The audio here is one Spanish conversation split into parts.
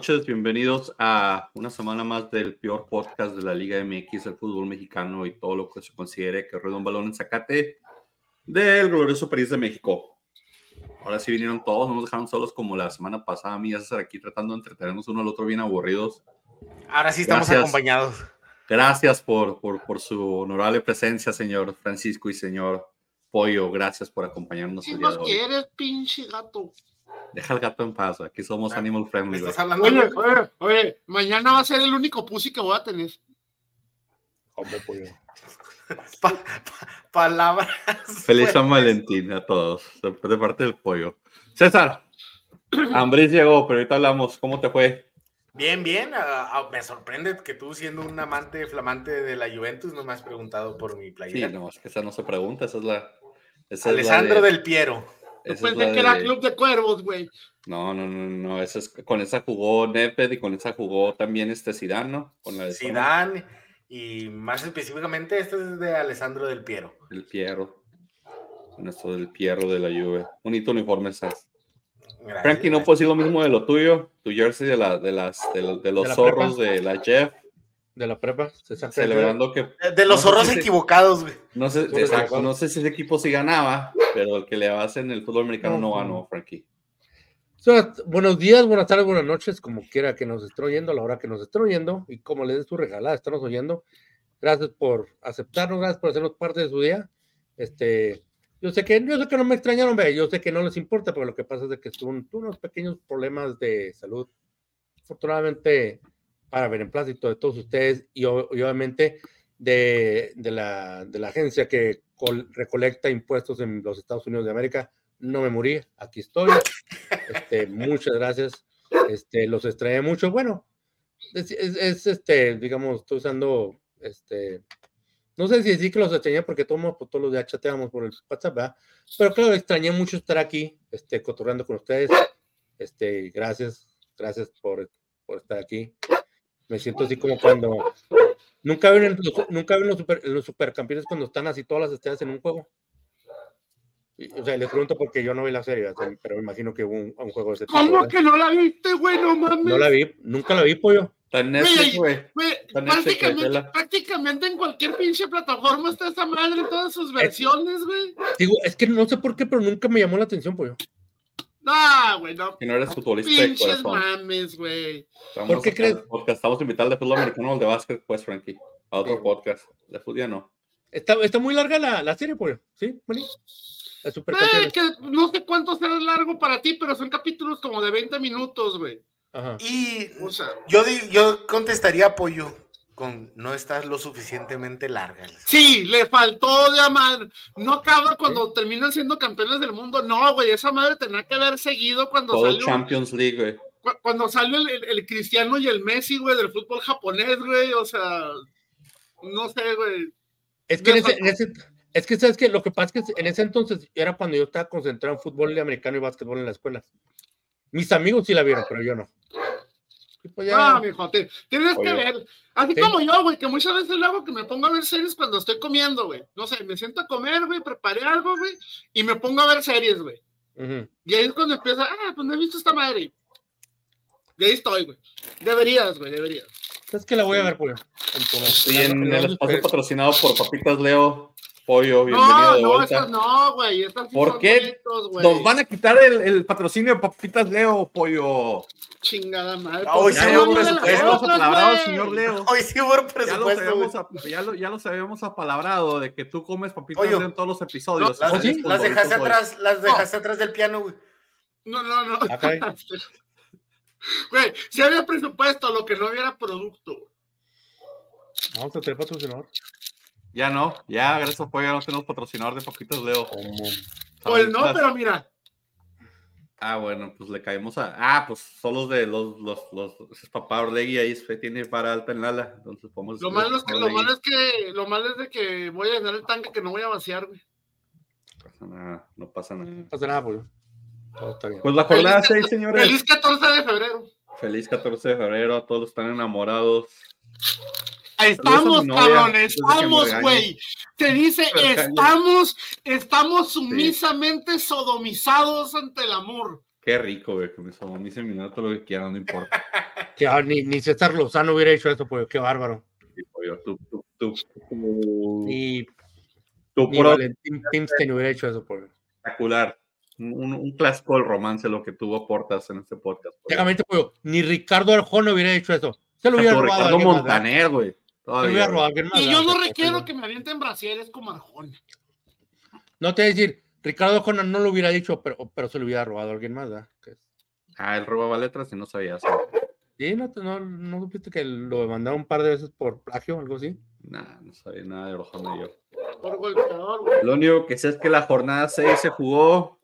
noches. Bienvenidos a una semana más del peor podcast de la Liga MX, el fútbol mexicano y todo lo que se considere que rueda un balón en Zacate del glorioso país de México. Ahora sí vinieron todos, no nos dejaron solos como la semana pasada. A mí, estar aquí tratando de entretenernos uno al otro bien aburridos. Ahora sí estamos acompañados. Gracias por, por, por, su honorable presencia, señor Francisco y señor Pollo. Gracias por acompañarnos. ¿Qué nos quieres, pinche gato? Deja el gato en paz, aquí somos animal friendly. Oye, oye, oye, mañana va a ser el único pussy que voy a tener. ¿Cómo, pollo? palabras. Feliz San Valentín a todos, de parte del pollo. César, Ambris llegó, pero ahorita hablamos. ¿Cómo te fue? Bien, bien. Ah, ah, me sorprende que tú, siendo un amante flamante de la Juventus, no me has preguntado por mi playera. Sí, no, es que esa no se pregunta, esa es la. Alessandro del Piero. Después de que era Club de Cuervos, güey. No, no, no, no, esa es, con esa jugó Neped y con esa jugó también este Zidane, ¿no? Con la de Zidane y más específicamente este es de Alessandro del Piero. El Piero. Con esto del Piero de la Juve. Bonito uniforme, ¿sabes? Frankie, ¿no fue así lo mismo de lo tuyo? Tu jersey de, la, de, las, de, los zorros de la Jeff. De la prepa. Celebrando que... De, los zorros equivocados, güey. No sé, exacto, no sé si ese equipo sí ganaba, pero el que le hace en el fútbol americano no, ganó, Frankie. buenos días, buenas tardes, buenas noches, como quiera que nos estén oyendo, a la hora que nos estén oyendo, y como les des su regalada, estamos oyendo. Gracias por aceptarnos, gracias por hacernos parte de su día. Este, yo sé que, yo sé que no me extrañaron, ve, yo sé que no les importa, pero lo que pasa es de que son unos pequeños problemas de salud. Afortunadamente, para beneplácito de todos ustedes y, obviamente de, la, de, la, agencia que recolecta impuestos en los Estados Unidos de América. No me morí, aquí estoy. Este, muchas gracias. Este, los extrañé mucho. Bueno, es, este, digamos, estoy usando este, no sé si decir que los extrañé porque todos, pues, todos los días chateamos por el WhatsApp, ¿verdad? Pero claro, extrañé mucho estar aquí, este, cotorreando con ustedes. Este, gracias, gracias por, por estar aquí. Me siento así como cuando nunca ven, los, nunca ven los, super, los supercampeones cuando están así todas las estrellas en un juego. O sea, les pregunto porque yo no vi la serie, pero me imagino que hubo un, juego de ese tipo. ¿Cómo que no la viste, güey? No mames. No la vi, nunca la vi, pollo. güey. Prácticamente, prácticamente, en cualquier pinche plataforma está esa madre, todas sus versiones, güey. Digo, es que no sé por qué, pero nunca me llamó la atención, pollo. No, güey, no. Que no eres futbolista de corazón. mames, güey. ¿Por qué crees? Porque estamos invitados de fútbol americano o de básquet, pues, Frankie. A otro podcast. De fútbol ya no. Está, está muy larga la, la serie, pues. ¿Sí, Moni? Eh, que no sé cuánto será largo para ti, pero son capítulos como de 20 minutos, güey. Y o sea, yo, yo contestaría apoyo no estás lo suficientemente larga. Sí, le faltó de amar. No acaba cuando terminan siendo campeones del mundo. No, güey, esa madre tenía que haber seguido cuando Todo salió. Champions League, güey. Cuando salió el, Cristiano y el Messi, güey, del fútbol japonés, güey. O sea, no sé, güey. Es que, en ese, es que, ¿sabes que Lo que pasa es que en ese entonces era cuando yo estaba concentrado en fútbol americano y básquetbol en la escuela. Mis amigos sí la vieron, pero yo no. Pues no, mijo, tienes que ver. Así como yo, güey, que muchas veces lo hago que me pongo a ver series cuando estoy comiendo, güey. No sé, me siento a comer, güey, preparé algo, güey, y me pongo a ver series, güey. Y ahí es cuando empieza, ah, pues no he visto esta madre. Y ahí estoy, güey. Deberías, güey, deberías. Es que la voy a ver, Julio. Y en el espacio patrocinado por Papitas Leo, Pollo, bienvenido no, de vuelta. No, no, güey. ¿Por qué nos van a quitar el, el, patrocinio de Papitas Leo, Pollo? Chingada madre. Hoy sí hubo presupuesto. señor Leo. Hoy sí hubo presupuesto. Ya lo, ya lo sabemos apalabrado de que tú comes papitas Leo en todos los episodios. las, las dejaste atrás, las dejaste atrás del piano, güey. No, no, no. Güey, si había presupuesto, lo que no había era producto. Vamos a tener patrocinador. Ya no, ya gracias a ya no tenemos patrocinador de Papitas Leo. Pues no, pero mira, Ah, bueno, pues le caemos a. Ah, pues son los de los, los, los, es papá Orlegui ahí tiene para alta en ala. Entonces podemos. Lo malo es que, lo malo es que, lo malo es de que voy a llenar el tanque que no voy a vaciar, güey. No pasa nada, no pasa nada. No pasa nada, pues. Todo está bien. Pues la jornada 6, señores. Feliz 14 de febrero. Feliz 14 de febrero, todos están enamorados. Estamos, cabrón, estamos, güey. Te dice, estamos, estamos sumisamente sodomizados ante el amor. Qué rico, güey, que me se me todo lo que quieran, no importa. Que, ah, ni, ni César Lozano hubiera hecho eso, pues qué bárbaro. Sí, pollo, tú, tú, tú, tú, Ni, tú ni pro- Valentín Pimstein hubiera hecho eso, pues. espectacular. Un, un clásico del romance lo que tuvo Portas en este podcast. pollo. Técnicamente, pollo, ni Ricardo Arjona hubiera hecho eso. Se lo hubiera robado Ricardo. Montaner, güey. Y yo no requiero que me avienten brasieres como Arjona. No te voy a decir, Ricardo Arjona no lo hubiera dicho, pero, pero se lo hubiera robado a alguien más, ¿verdad? Ah, él robaba letras y no sabía eso. Sí, no, te- no, no supiste que lo mandaron un par de veces por plagio o algo así. Nah, no sabía nada de Arjona yo. Por golpeador, güey. Lo único que sé es que la jornada 6 se jugó.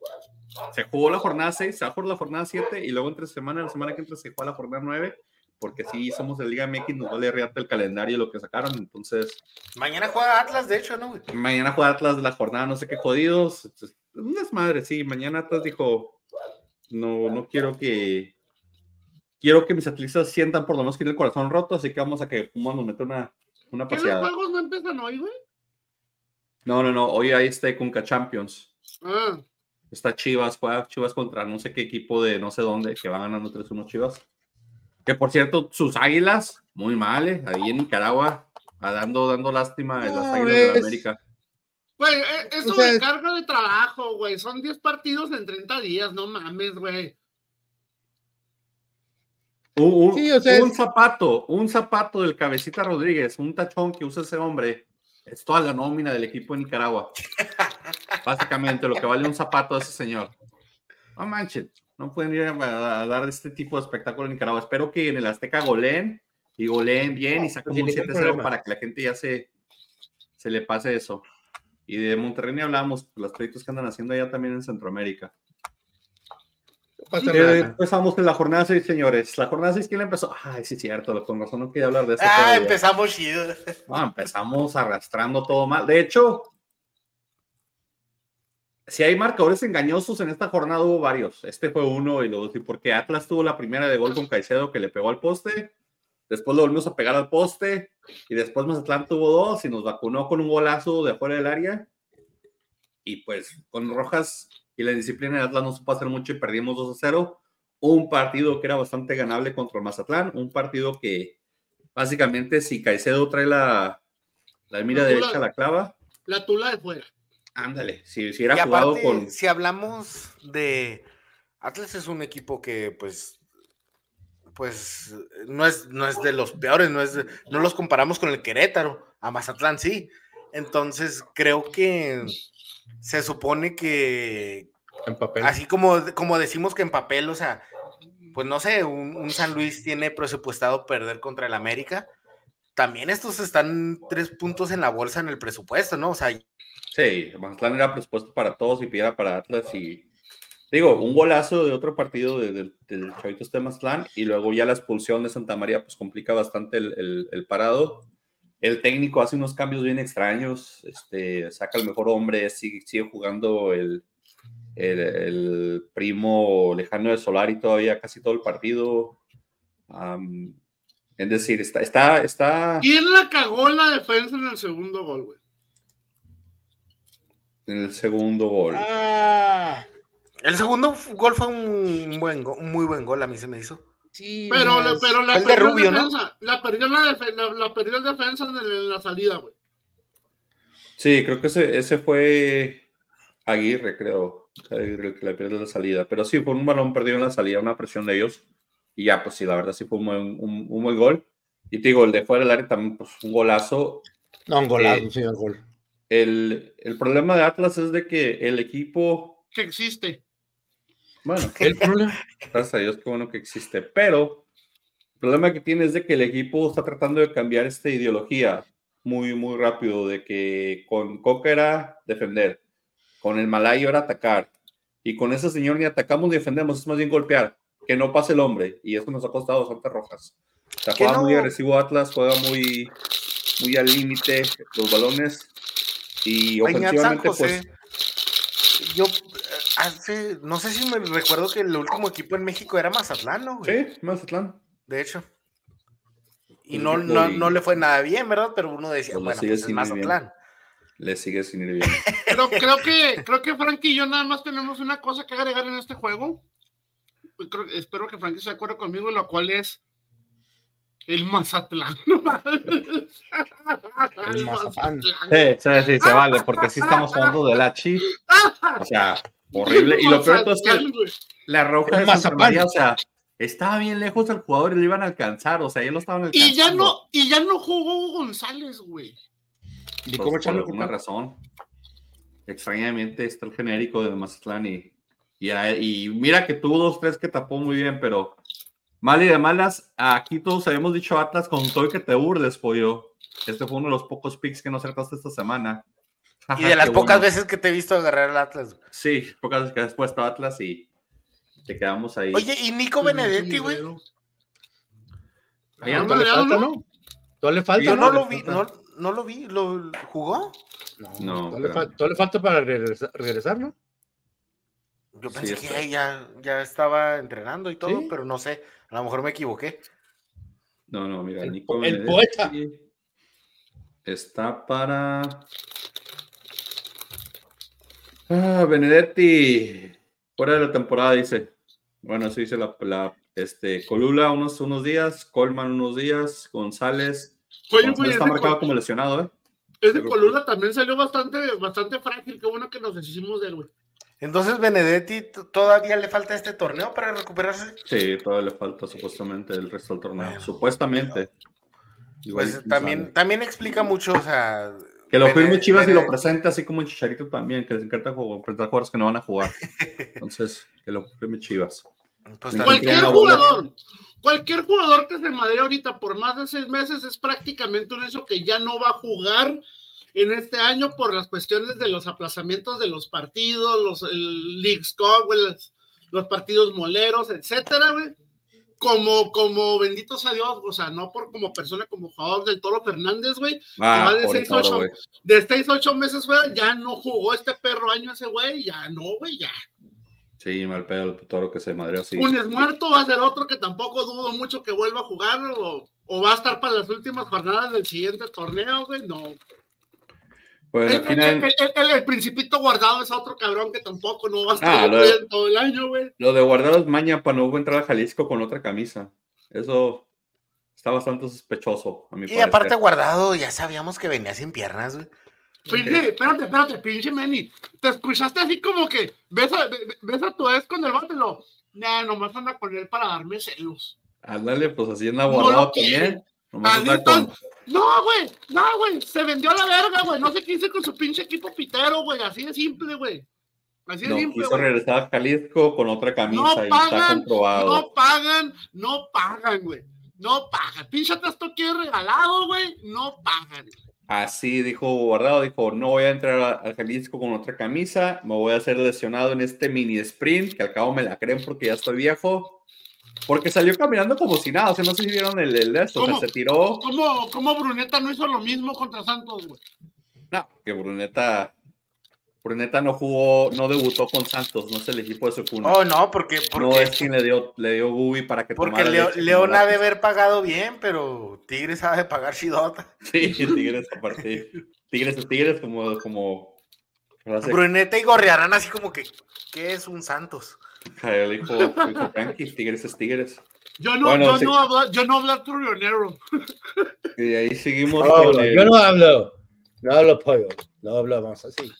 Se jugó la jornada 6, se va por la jornada 7 y luego entre semana, la semana que entra se juega la jornada 9. Porque si somos de Liga MX, nos vale riata el calendario y lo que sacaron. Entonces, Mañana juega Atlas, de hecho, ¿no? güey? mañana juega Atlas de la jornada, no sé qué jodidos. Es Un desmadre, sí. Mañana Atlas dijo: No, no quiero que. Quiero que mis atletas sientan por lo menos que tienen el corazón roto, así que vamos a que Pumas nos meta una, una ¿Qué los paseada. juegos no empiezan hoy, güey? No, no, no. Hoy hay este Conca Champions. Ah, Está Chivas, juega Chivas contra no sé qué equipo de no sé dónde, que va ganando 3-1 Chivas. Que por cierto, sus águilas, muy mal, ¿eh? ahí en Nicaragua, dando, dando lástima en las No, águilas de la es- América. güey, eh, eso O sea, de carga de trabajo, güey. Son 10 partidos en 30 días, no mames, güey. Un, un- Sí, o sea, un es- zapato, un zapato del Cabecita Rodríguez, un tachón que usa ese hombre, es toda la nómina del equipo de Nicaragua. Básicamente, lo que vale un zapato de ese señor. No manchen, no pueden ir a, a dar este tipo de espectáculo en Nicaragua. Espero que en el Azteca goleen y goleen bien y saquen sin un ningún 7-0 problema. para que la gente ya se, se le pase eso. Y de Monterrey ni hablamos, los proyectos que andan haciendo allá también en Centroamérica. Eh, nada. empezamos en la jornada 6, señores. La jornada 6, ¿quién la empezó? Ay, sí, es cierto, con razón no quería hablar de eso. Ah, todavía. empezamos chido. No, empezamos arrastrando todo mal. De hecho, si hay marcadores engañosos en esta jornada, hubo varios. Este fue uno y luego sí, porque Atlas tuvo la primera de gol con Caicedo que le pegó al poste. Después lo volvimos a pegar al poste. Y después Mazatlán tuvo dos y nos vacunó con un golazo de afuera del área. Y pues con Rojas y la disciplina de Atlas no supo hacer mucho y perdimos 2 a 0. Un partido que era bastante ganable contra Mazatlán. Un partido que básicamente si Caicedo trae la, la mira La derecha a la clava, La tula de fuera. Ándale. Si, si era y jugado aparte, con. si hablamos de Atlas es un equipo que pues pues no es, no es de los peores, no es de- no los comparamos con el Querétaro, a Mazatlán sí. Entonces creo que se supone que En papel. así como, como decimos que en papel, o sea, pues no sé, un, un San Luis tiene presupuestado perder contra el América. También estos están tres puntos en la bolsa en el presupuesto, ¿no? O sea, Sí, Mazatlán era presupuesto para todos y pidiera para Atlas. Y digo, un golazo de otro partido de- de- del Chavito este Mazatlán. Y luego ya la expulsión de Santa María, pues complica bastante el, el- parado. El técnico hace unos cambios bien extraños. Este, saca el mejor hombre, sigue, jugando el, el, primo lejano de Solari todavía casi todo el partido. Es decir, está, está, está ¿Quién la cagó la defensa en el segundo gol, güey? En el segundo gol. Ah, el segundo gol fue un buen go- un muy buen gol, a mí se me hizo. sí. Pero, la- pero la el de perdió en Rubio, ¿no? defensa. La perdió en la, defe- la, la perdió en defensa en, el- la salida, güey. Sí, creo que ese, ese fue Aguirre, creo. Aguirre el que le pierde la salida. Pero sí, fue un balón perdido en la salida, una presión de ellos. Y ya, pues sí, la verdad sí fue un buen, un, un buen gol. Y te digo, el de fuera del área también, pues un golazo. No, un golazo, eh, sí, un gol. El, el problema de Atlas es de que el equipo, Que existe. bueno, El problema. gracias a Dios, qué bueno que existe, pero el problema que tiene es de que el equipo está tratando de cambiar esta ideología muy, muy rápido, de que con Coca era defender, con el Malayo era atacar, y con ese señor ni atacamos ni defendemos, es más bien golpear, que no pase el hombre, y eso nos ha costado bastante rojas. O sea, ¿Qué juega muy no? agresivo Atlas, juega muy, muy al límite los balones, y ofensivamente, José, pues, yo eh, hace, no sé si me recuerdo que el último equipo en México era Mazatlán, ¿no? güey? sí, Mazatlán. De hecho. Y no, no, y- no le fue nada bien, ¿verdad? Pero uno decía, Pues bueno, pues es. Mazatlán. Le sigue sin ir bien. Pero creo que, creo que Frank y yo nada más tenemos una cosa que agregar en este juego. espero que Frankie se acuerde conmigo, lo cual es el Mazatlán. el Mazatlán. Sí, sí, sí, se vale, porque así estamos hablando de la chi. O sea, horrible. Y lo peor es que la roja de Santa María, o sea, estaba bien lejos del jugador y lo iban a alcanzar, o sea, ya lo estaban alcanzando. Y ya no, y ya no jugó González, güey. ¿Y cómo echarle por una razón? Extrañamente está el genérico de Mazatlán y, y, mira que tuvo dos, tres que tapó muy bien, pero mal y de malas, aquí todos habíamos dicho Atlas con todo y que te burles, pollo. Este fue uno de los pocos picks que no acertaste esta semana. y de las pocas veces que te he visto agarrar el Atlas. Sí, pocas veces que has puesto Atlas y te quedamos ahí. Oye, ¿y Nico Benedetti, güey? ¿Todavía le falta, no? ¿Todavía le falta? Yo no, lo vi, no, lo vi, ¿lo jugó? No, no. le, falta para regresar, ¿no? Yo pensé que ya, ya estaba entrenando y todo, pero no sé, a lo mejor me equivoqué. No, no, mira, el, Nico el poeta. Está para. Ah, Benedetti. Fuera de la temporada, dice. Bueno, así dice la, este, Colula unos, unos días, Colman unos días, González. está marcado como lesionado, ¿eh? Ese Colula también salió bastante, bastante frágil. Qué bueno que nos deshicimos de él, güey. Entonces, Benedetti, ¿todavía le falta este torneo para recuperarse? Sí, todavía le falta supuestamente el resto del torneo. Supuestamente. pues también, también explica mucho, o sea, que lo firme Chivas y lo presente así como en Chicharito también, que les encanta presentar jugadores que no van a jugar. Entonces, que lo firme Chivas. Pues cualquier jugador, cualquier jugador que se madre ahorita por más de seis meses es prácticamente un hecho que ya no va a jugar en este año por las cuestiones de los aplazamientos de los partidos, los el Leagues Cup, los, los partidos moleros, etcétera, güey como, como bendito sea Dios, o sea, no por como persona, como jugador del Toro Fernández, güey. Ah, de 6, 8, de 6, 8 meses, güey, ya no jugó este perro año ese güey, ya no, güey, ya. Sí, mal pedo el Toro que se madreó así. Un es muerto, va a ser otro que tampoco dudo mucho que vuelva a jugar o, o va a estar para las últimas jornadas del siguiente torneo, güey, no. Pues, el, principito guardado es otro cabrón que tampoco no va a estar ah, todo el año, güey. Lo de guardado es maña para no entrar a Jalisco con otra camisa. Eso está bastante sospechoso, a mi Y aparte guardado, ya sabíamos que venía sin piernas, güey. Pinche, espérate, espérate, pinche Manny. Te escuchaste así como que ves a, ves a tu ex con el bátelo. Nah, nomás anda con él para darme celos. Ándale, pues así en guardado también. No, güey, no, güey, se vendió a la verga, güey. No sé qué hice con su pinche equipo pitero, güey. Así de simple, güey. Así de no, simple. Quiso regresar a Jalisco con otra camisa no y pagan, está comprobado. No pagan, no pagan, güey. No pagan. Pinche esto quiere regalado, güey. No pagan. Así dijo Guardado, dijo, no voy a entrar a Jalisco con otra camisa, me voy a hacer lesionado en este mini sprint, que al cabo me la creen porque ya estoy viejo, porque salió caminando como si nada, o sea, no sé si vieron el, el de esto, o sea, se tiró. ¿Cómo, ¿Cómo Bruneta no hizo lo mismo contra Santos, güey? No, que Bruneta Bruneta no jugó, no debutó con Santos, no es el equipo de su cuna. Oh, no, porque, no es quien le dio, le dio Gubi para que Porque León ha de haber pagado bien, pero Tigres ha de pagar Shidota. Sí, Tigres aparte. Tigres, Tigres como, como Bruneta y Gorriarán así como que, ¿qué es un Santos? Dijo, dijo Frankie, Tigres es Tigres. Yo no, yo, no hablo, yo no hablo turionero. Y ahí seguimos. Yo no hablo, no hablo pollo, no hablamos así.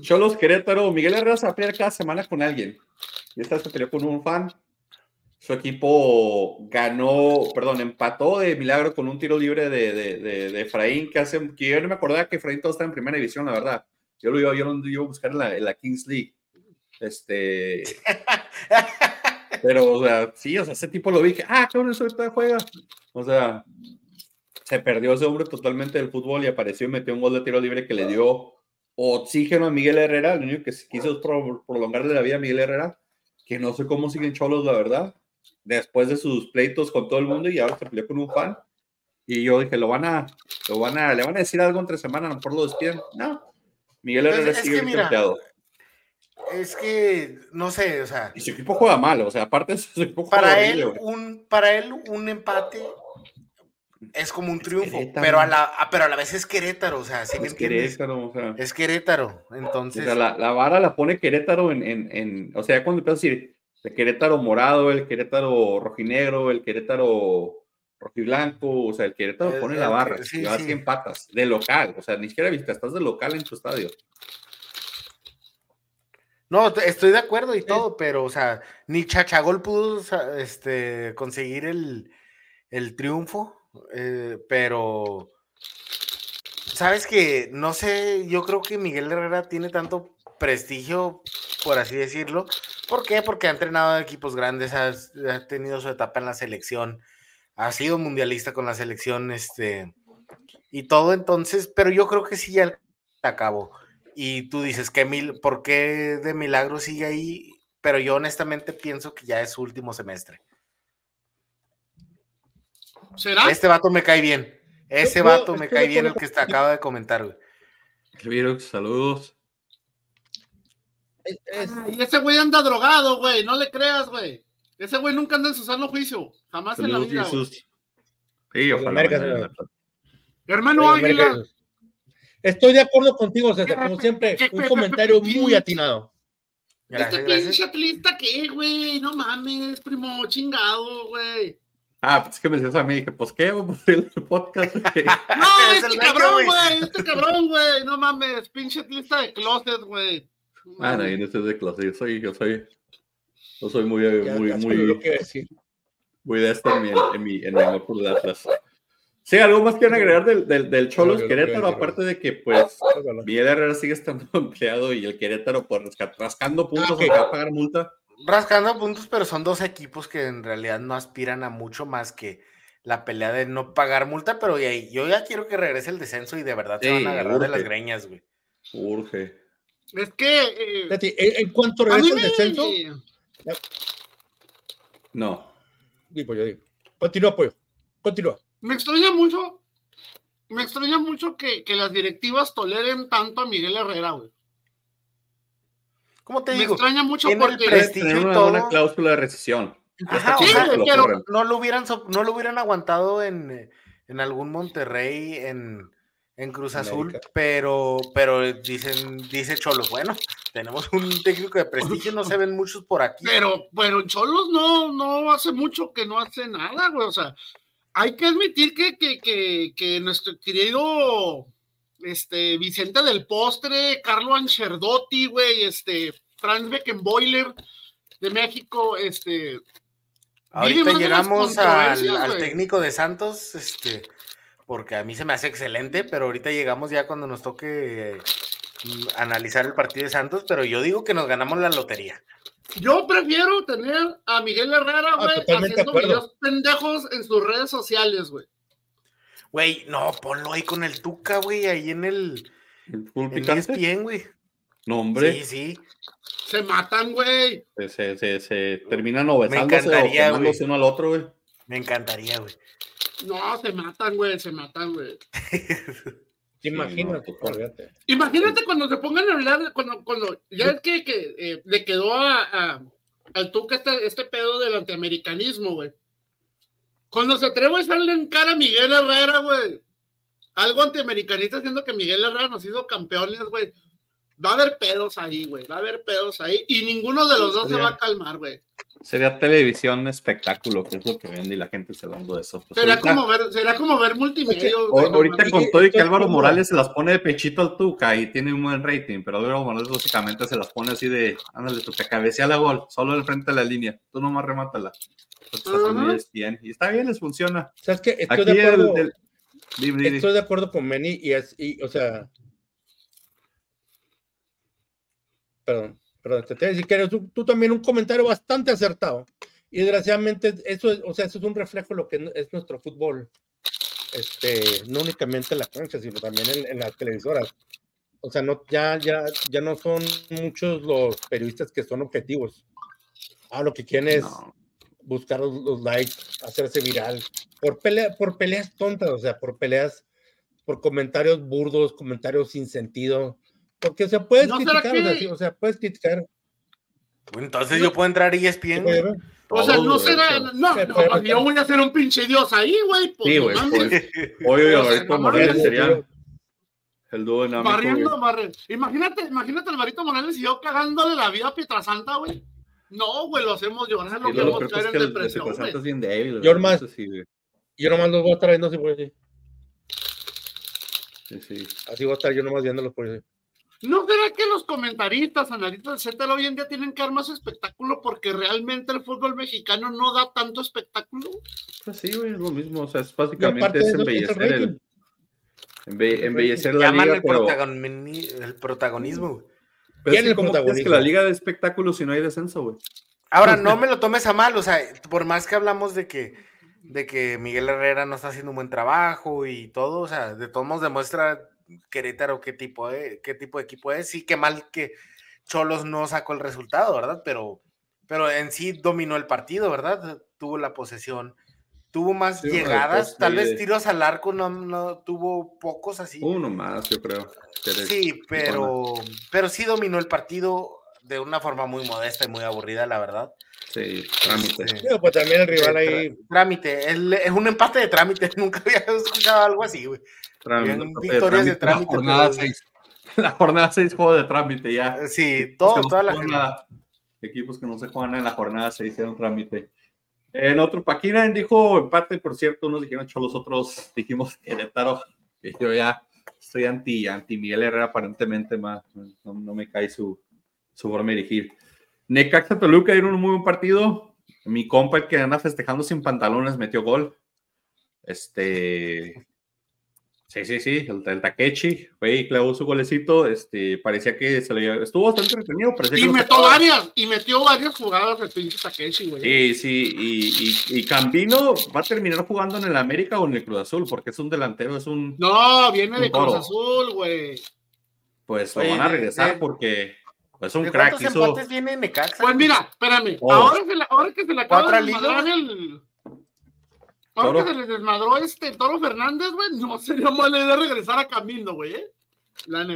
Cholos Querétaro, Miguel Herrera se va a pelear cada semana con alguien. Y esta vez se peleó con un fan. Su equipo ganó, perdón, empató de milagro con un tiro libre de, de, de, Efraín, que hace, que yo no me acordaba que Efraín todo está en primera división, la verdad. Yo lo iba, yo lo iba a buscar en la, en la Kings League. Este. Pero, o sea, sí, o sea, ese tipo lo vi que, ah, cabrón, eso está juega. O sea, se perdió ese hombre totalmente del fútbol y apareció y metió un gol de tiro libre que le dio oxígeno a Miguel Herrera, el único que quiso prolongarle la vida a Miguel Herrera, que no sé cómo siguen cholos, la verdad, después de sus pleitos con todo el mundo y ahora se peleó con un fan. Y yo dije, lo van a, lo van a, le van a decir algo entre semana, a lo mejor lo despiden. No, Miguel pues Herrera sigue es es que, no sé, o sea. Y su equipo juega mal, o sea, aparte su equipo para él, un, para él, un empate es como un triunfo, pero a, la, pero a la vez es Querétaro, o sea, ¿sí es Querétaro, o sea. Es Querétaro, entonces. la, la, vara la pone Querétaro en, en, en, o sea, cuando empiezas a decir, el Querétaro morado, el Querétaro rojinegro, el Querétaro rojiblanco, o sea, el Querétaro pone la barra, y va 100 patas, de local, o sea, ni siquiera viste, estás de local en tu estadio. No, estoy de acuerdo y todo, pero, o sea, ni Chachagol pudo este, conseguir el, triunfo, eh, pero, sabes que, no sé, yo creo que Miguel Herrera tiene tanto prestigio, por así decirlo. ¿Por qué? Porque ha entrenado equipos grandes, ha, ha tenido su etapa en la selección, ha sido mundialista con la selección, este, y todo, entonces, pero yo creo que sí ya acabó y tú dices, que mil, ¿por qué de milagro sigue ahí? Pero yo honestamente pienso que ya es su último semestre. ¿Será? Este vato me cae bien. Ese vato me cae bien el que está, acaba de comentar, güey. saludos. y ese güey anda drogado, güey. No le creas, güey. Ese güey nunca anda en su sano juicio. Jamás en la vida. Sí, ojalá. Hermano Águila. Estoy de acuerdo contigo, César, como siempre, un comentario muy atinado. este pinche atlista que, güey, no mames, primo, chingado, güey. Ah, pues que me decías a mí, que pues qué, vamos a el podcast. no, este cabrón, güey, este cabrón, güey, no mames, pinche atlista de closet, güey. ah, no, yo no soy de closet, yo soy, yo soy, yo soy muy, muy, muy, muy de esto en mi, en mi, en mi amor por Atlas. Sí, algo más quieren agregar del, del, del Cholos Querétaro, aparte de que pues Miguel Herrera sigue estando empleado y el Querétaro pues rascando puntos ah, va a pagar multa. Rascando puntos, pero son dos equipos que en realidad no aspiran a mucho más que la pelea de no pagar multa, pero yo ya quiero que regrese el descenso y de verdad se van a agarrar de las greñas, güey. Urge. Es que... Eh, ¿En cuanto regrese el descenso? No. Digo, yo digo. Continúa, pues. Continúa me extraña mucho, me extraña mucho que, las directivas toleren tanto a Miguel Herrera, güey. ¿Cómo te digo? Me extraña mucho porque tiene una, cláusula de recesión. Ajá, no, lo hubieran, no lo hubieran aguantado en, en algún Monterrey, en, en Cruz Azul, pero, pero dicen, dice Cholos, bueno, tenemos un técnico de prestigio, no se ven muchos por aquí. Pero, pero Cholos no, no hace mucho que no hace nada, güey. O sea, hay que admitir que, nuestro querido este, Vicente del Postre, Carlo Ancerdotti, güey, este, Franz Beckenboiler de México, este. Ahorita llegamos al, técnico de Santos, este, porque a mí se me hace excelente, pero ahorita llegamos ya cuando nos toque mm, analizar el partido de Santos, pero yo digo que nos ganamos la lotería. Yo prefiero tener a Miguel Herrera, ah, güey, haciendo videos pendejos en sus redes sociales, güey. Güey, no, ponlo ahí con el Tuca, güey, ahí en el. ¿El ESPN, güey. No, hombre. Sí, sí. Se matan, güey. Se, se, se, terminan obesándose o uno al otro, güey. Me encantaría, güey. No, se matan, güey, se matan, güey. Imagínate, Imagínate cuando se pongan a hablar, cuando, cuando ya es que, que eh, le quedó a, al Tuca este, este pedo del antiamericanismo, güey. Cuando se atreve a echarle en cara a Miguel Herrera, güey. Algo antiamericanista haciendo que Miguel Herrera nos hizo campeones, güey. Va a haber pedos ahí, güey. Va a haber pedos ahí. Y ninguno de los dos se va a calmar, güey. Sería televisión espectáculo, que es lo que vende y la gente se hablando de eso. Pues será, como ver, será como ver multimedia. ahorita con todo y que Álvaro Morales se las pone de pechito al Tuca y tiene un buen rating, pero Álvaro Morales básicamente se las pone así de, ándale, Tuca, cabecea la gol, solo del frente de la línea, tú nomás remátala. Y está bien, les funciona. ¿Sabes qué? Estoy, de acuerdo, estoy de acuerdo con Meni y es, y, o sea, perdón Perdón, te, decir que tú, también un comentario bastante acertado. Y desgraciadamente, eso es, o sea, eso es un reflejo de lo que es nuestro fútbol. Este, no únicamente en la cancha, sino también en, las televisoras. O sea, no, ya, ya, ya no son muchos los periodistas que son objetivos. Ah, lo que quieren es buscar los, likes, hacerse viral, por, pelea, por peleas tontas, o sea, por peleas, por comentarios burdos, comentarios sin sentido. Porque, o sea, puedes criticar, o, sea, puedes criticar. Entonces yo puedo entrar y ESPN. O sea, no será. No, no, yo voy a ser un pinche dios ahí, güey. Pues, sí, güey. Pues, oye, Alvarito Morales sería el dúo dinámico. Barriendo, barriendo. Imagínate, imagínate Alvarito Morales y yo cagándole la vida a Pietrasanta, güey. No, güey, lo hacemos llorar, lo queremos caer en depresión. Yo nomás, yo nomás los voy a estar viendo así por así. Sí, sí. Así voy a estar yo nomás viéndolos por así. ¿No será que los comentaristas, analistas del hoy en día tienen que dar más espectáculo porque realmente el fútbol mexicano no da tanto espectáculo? Pues sí, güey, es lo mismo. O sea, es básicamente es embellecer el, embellecer la liga, el, pero... el protagonismo. Pero es, el es que la liga de espectáculos si no hay descenso, güey. Ahora, no me lo tomes a mal, o sea, por más que hablamos de que, de que Miguel Herrera no está haciendo un buen trabajo y todo, o sea, de todos modos demuestra Querétaro qué tipo de, qué tipo de equipo es, sí, qué mal que Cholos no sacó el resultado, ¿verdad? Pero, pero en sí dominó el partido, ¿verdad? Tuvo la posesión, tuvo más llegadas, tal vez tiros al arco no, no tuvo pocos así. Uno más, yo creo. Sí, pero, pero sí dominó el partido de una forma muy modesta y muy aburrida, la verdad. Sí, trámite. Este, pues también el rival ahí. Trámite, es un empate de trámite, nunca había escuchado algo así, güey. Victorias de trámite. la jornada 6. La jornada 6 juego de trámite ya. Sí, todo, toda la Equipos que no se juegan en la jornada 6 hicieron trámite. En otro, Paquina dijo empate, por cierto, unos dijeron los otros dijimos Querétaro, que yo ya estoy anti, anti Miguel Herrera aparentemente, más, no, me cae su, su forma de dirigir. Necaxa Toluca dieron un muy buen partido. Mi compa, el que anda festejando sin pantalones, metió gol. Este, Sí, sí, sí, el, el Takechi, fue y clavó su golecito, este, parecía que se le estuvo bastante entretenido. y metió varias, y metió varias jugadas el pinche Takechi, güey. Sí, sí, y, y, y, Cambino va a terminar jugando en el América o en el Cruz Azul, porque es un delantero, es un... No, viene de Cruz Azul, güey. Pues lo van a regresar porque es un crack. ¿Cuántos empates tiene Necaxa? Pues mira, espérame, oh. ahora, ahora que se le acaba de el Ahora que se les desmadró este Toro Fernández, güey, no sería mala idea regresar a Camino, güey, ¿eh? La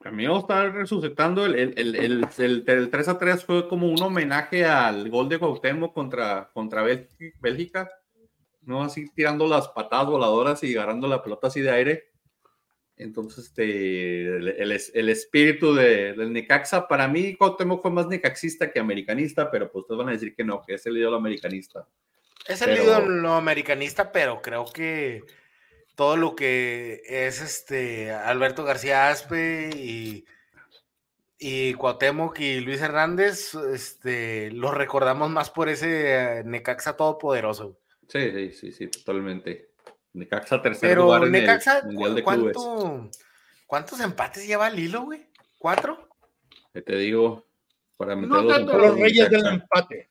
Camino está resucitando. El, el, el, el, 3 a 3 fue como un homenaje al gol de Cuauhtémoc contra, contra Bélgica. ¿no? Así tirando las patadas voladoras y agarrando la pelota así de aire. Entonces, este, el, espíritu de, del Necaxa, para mí, Cuauhtémoc fue más necaxista que americanista, pero pues ustedes van a decir que no, que es el ídolo americanista. Es el ídolo americanista, pero creo que todo lo que es este Alberto García Aspe y, y Cuauhtémoc y Luis Hernández, este, lo recordamos más por ese Necaxa todopoderoso. Sí, sí, sí, sí, totalmente. Necaxa tercer lugar en Necaxa, el Mundial de ¿cuánto, ¿Cuántos empates lleva el hilo, güey? ¿Cuatro? ¿Qué te digo? Para meter los reyes del empate.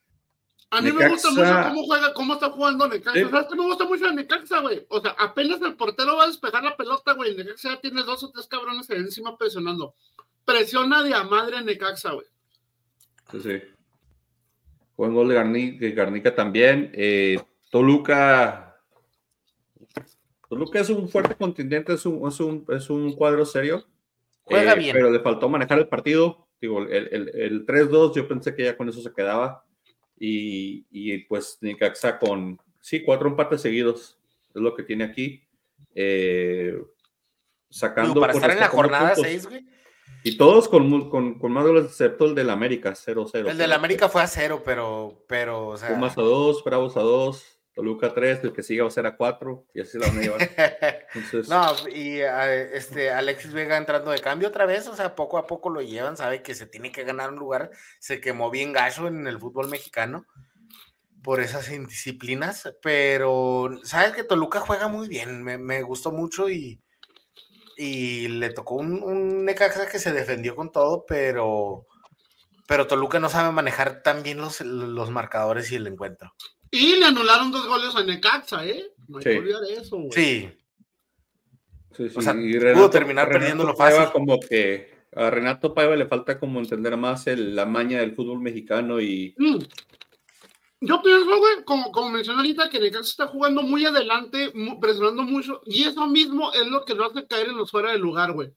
A mí me gusta mucho cómo juega, cómo está jugando Necaxa. ¿Sabes que me gusta mucho Necaxa, güey? O sea, apenas el portero va a despejar la pelota, güey. Necaxa ya tiene dos o tres cabrones ahí encima presionando. Presiona de a madre Necaxa, güey. Sí, sí. Buen gol de Garnica, Garnica también. Eh, Toluca. Toluca es un fuerte contingente, es un, es un, es un cuadro serio. Juega eh, bien. Pero le faltó manejar el partido. Digo, el, el, el 3-2, yo pensé que ya con eso se quedaba y, y pues Necaxa con, sí, cuatro empates seguidos, es lo que tiene aquí. Eh, sacando. para estar en la jornada 6, güey. Y todos con, con, con más goles, excepto el del América, 0-0. El del América fue a 0, pero, pero, o sea. Pumas a 2, Bravos a 2, Toluca 3, el que siga va a ser a 4, y así la van a llevar. No, y este Alexis Vega entrando de cambio otra vez, o sea, poco a poco lo llevan, sabe que se tiene que ganar un lugar, se quemó bien gacho en el fútbol mexicano por esas indisciplinas, pero sabes que Toluca juega muy bien, me, gustó mucho y, y le tocó un, un Necaxa que se defendió con todo, pero, pero Toluca no sabe manejar tan bien los, los marcadores y el encuentro. Y le anularon dos goles a Necaxa, ¿eh? No hay que olvidar eso, güey. Sí. Sí, sí. O sea, pudo terminar perdiendo lo fácil. como que a Renato Paiva le falta como entender más el, la maña del fútbol mexicano y... Mm. Yo pienso, güey, como, como mencioné ahorita, que Necaxa está jugando muy adelante, presionando mucho, y eso mismo es lo que lo hace caer en los fuera de lugar, güey.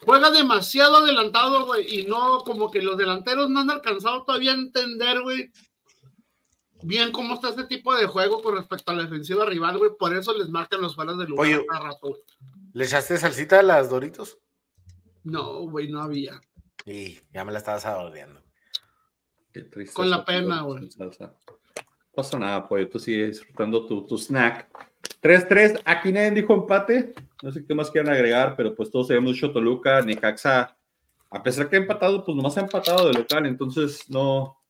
Juega demasiado adelantado, güey, y no, como que los delanteros no han alcanzado todavía a entender, güey, bien cómo está este tipo de juego con respecto a la defensiva rival, güey. Por eso les marcan los balas de lugar Oye, cada rato, ¿Le echaste salsita a las Doritos? No, güey, no había. Sí, ya me la estabas saboreando. Qué triste. Con la pena, güey. No pasa nada, pues tú sigues disfrutando tu, tu snack. 3-3, aquí nadie dijo empate. No sé qué más quieren agregar, pero pues todos sabemos mucho Toluca, Necaxa. A pesar que ha empatado, pues nomás ha empatado de local, entonces no,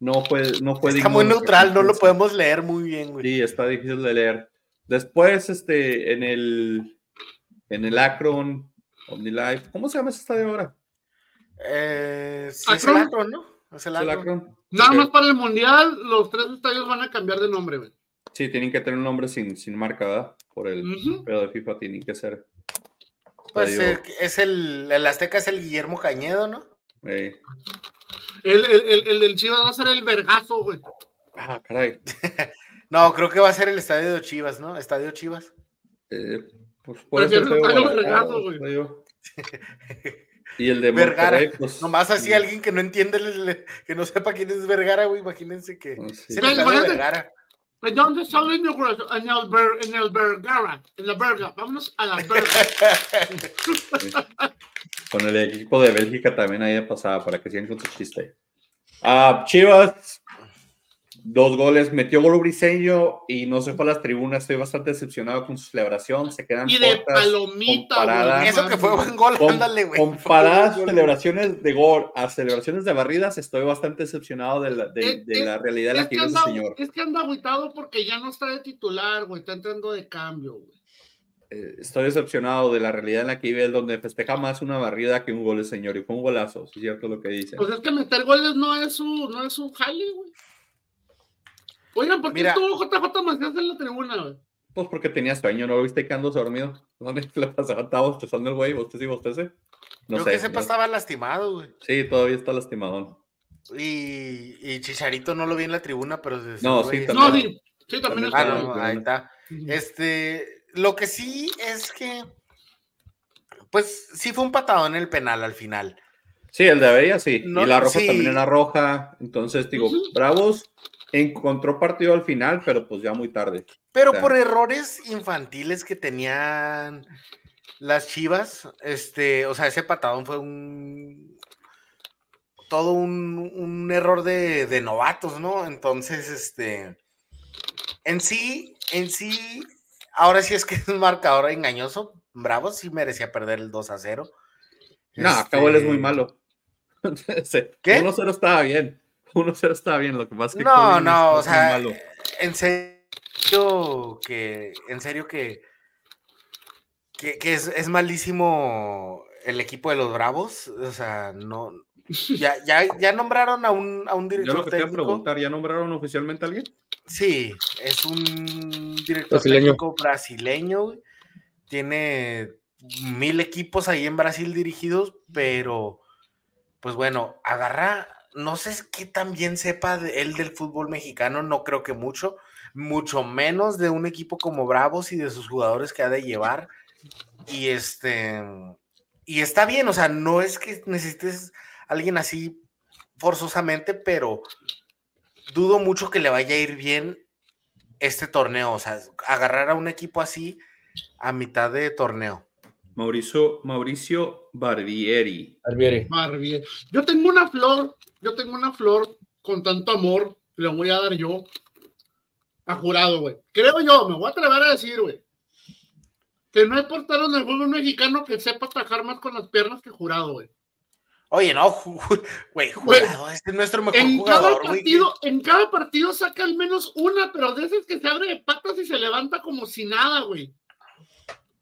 no puede, no puede. Está muy neutral, no lo podemos leer muy bien, güey. Sí, está difícil de leer. Después, este, en el, en el Akron, OmniLife, ¿cómo se llama ese estadio ahora? Eh, sí, es el Akron, ¿no? Es el ¿Es el Akron. Nada más para el mundial, los tres estadios van a cambiar de nombre, güey. Sí, tienen que tener un nombre sin, sin marca, ¿verdad? Por el Ujú. pedo de FIFA, tienen que ser. Pues es el, el Azteca es el Guillermo Cañedo, ¿no? Eh, El, el, el, el del Chivas va a ser el vergazo, güey. Ah, caray. No, creo que va a ser el estadio de Chivas, ¿no? Estadio Chivas. Eh, pues puede ser Vergazo, güey. Y el de Vergara. Pues. Nomás así alguien que no entiende, que no sepa quién es Vergara, güey, imagínense que pues, sí. Pero, estadio imagínate- Vergara. ¿En dónde está la inauguración? En el, Ver- en el Vergara, en la Verga. Vámonos a la Verga. Con el equipo de Bélgica también ahí de pasada para que sigan con su chiste. Ah, Chivas, dos goles, metió gol Briseño y no se fue a las tribunas. Estoy bastante decepcionado con su celebración. Se quedan Y de palomita, güey. Eso que fue buen gol, Com- ándale, güey. comparadas gol. celebraciones de gol a celebraciones de barridas, estoy bastante decepcionado de la, de, Es- de la realidad en la que que, vive ese anda, señor. es que anda aguitado porque ya no está de titular, güey. Está entrando de cambio, güey. Eh, estoy decepcionado de la realidad en la que vive él, donde festeja más una barrida que un gol señor. Y fue un golazo, si es cierto lo que dice. Pues es que meter goles no es su, no es su jale, güey. Oigan, ¿por qué Mira. estuvo JJ Macías en la tribuna, güey? Pues porque tenía sueño, ¿no lo viste quedándose dormido? ¿Dónde le pasaba? Estaba bostezando el güey, bostez y bostece. No Creo sé. que sepa no- estaba lastimado, güey. Sí, todavía está lastimadón. Y, y Chicharito no lo vi en la tribuna, pero... ese No, sí, está- No, También. sí. Sí, también También Ah, no, ahí está. Este, lo que sí es que, pues sí fue un patado en el penal al final. Sí, el de Avería sí. No, y la roja sí. también era roja. Entonces, digo. Bravos encontró partido al final, pero pues ya muy tarde. Pero por errores infantiles que tenían las Chivas, este, o sea, ese patadón fue un todo un, un error de, de novatos, ¿no? Entonces, este, en sí, en sí, ahora sí es que es un marcador engañoso. Bravo sí merecía perder el 2 a 0. No, acabó él es muy Este, malo. ¿Qué? 1-0 estaba bien. 1-0 estaba bien. Lo que pasa es que No, no, o sea, malo. en serio que, en serio que, que, que es, es malísimo el equipo de los Bravos, o sea, no, ya, ya, ya nombraron a un, a un Yo lo director que te iba a técnico, preguntar, ¿ya nombraron oficialmente a alguien? sí, es un director Brasileño. técnico brasileño, güey. tiene mil equipos ahí en Brasil dirigidos, pero, pues bueno, agarra, no sé qué tan bien sepa él del fútbol mexicano, no creo que mucho, mucho menos de un equipo como Bravos y de sus jugadores que ha de llevar. Y este, y está bien, o sea, no es que necesites alguien así forzosamente, pero dudo mucho que le vaya a ir bien este torneo, o sea, agarrar a un equipo así a mitad de torneo. Mauricio, Mauricio Barbieri. Barbieri. Barbie. Yo tengo una flor, yo tengo una flor con tanto amor, le voy a dar yo a jurado, güey. Creo yo, me voy a atrever a decir, güey, que no hay portero en el fútbol mexicano que sepa atajar más con las piernas que jurado, güey. Oye, no, güey, jurado, este es nuestro mejor En cada jugador, güey. partido, en cada partido saca al menos una, pero de esas que se abre de patas y se levanta como si nada, güey.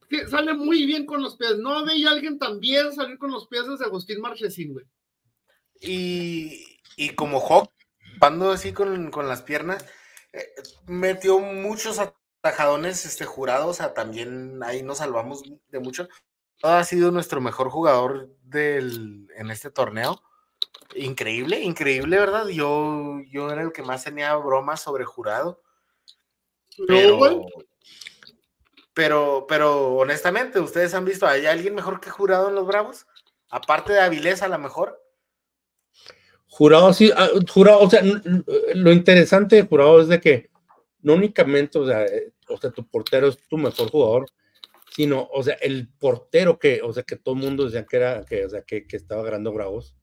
Que sale muy bien con los pies. No veía a alguien tan bien salir con los pies desde Agustín Marchesín, güey. Y, y como Hawk, jugando así con, con las piernas, eh, metió muchos atajadones este, jurados, o sea, también ahí nos salvamos de mucho. Ha sido nuestro mejor jugador del, en este torneo. Increíble, increíble, ¿verdad? Yo, yo era el que más tenía bromas sobre jurado. Pero, güey, Pero, pero honestamente, ¿ustedes han visto, hay alguien mejor que jurado en los Bravos? Aparte de Avilés, a lo mejor. Jurado, sí, ah, jurado, o sea, lo interesante de jurado es de que no únicamente, o sea, eh, o sea, tu portero es tu mejor jugador, sino, o sea, el portero que, o sea, que todo el mundo decía que era, que, o sea, que, que estaba ganando bravos.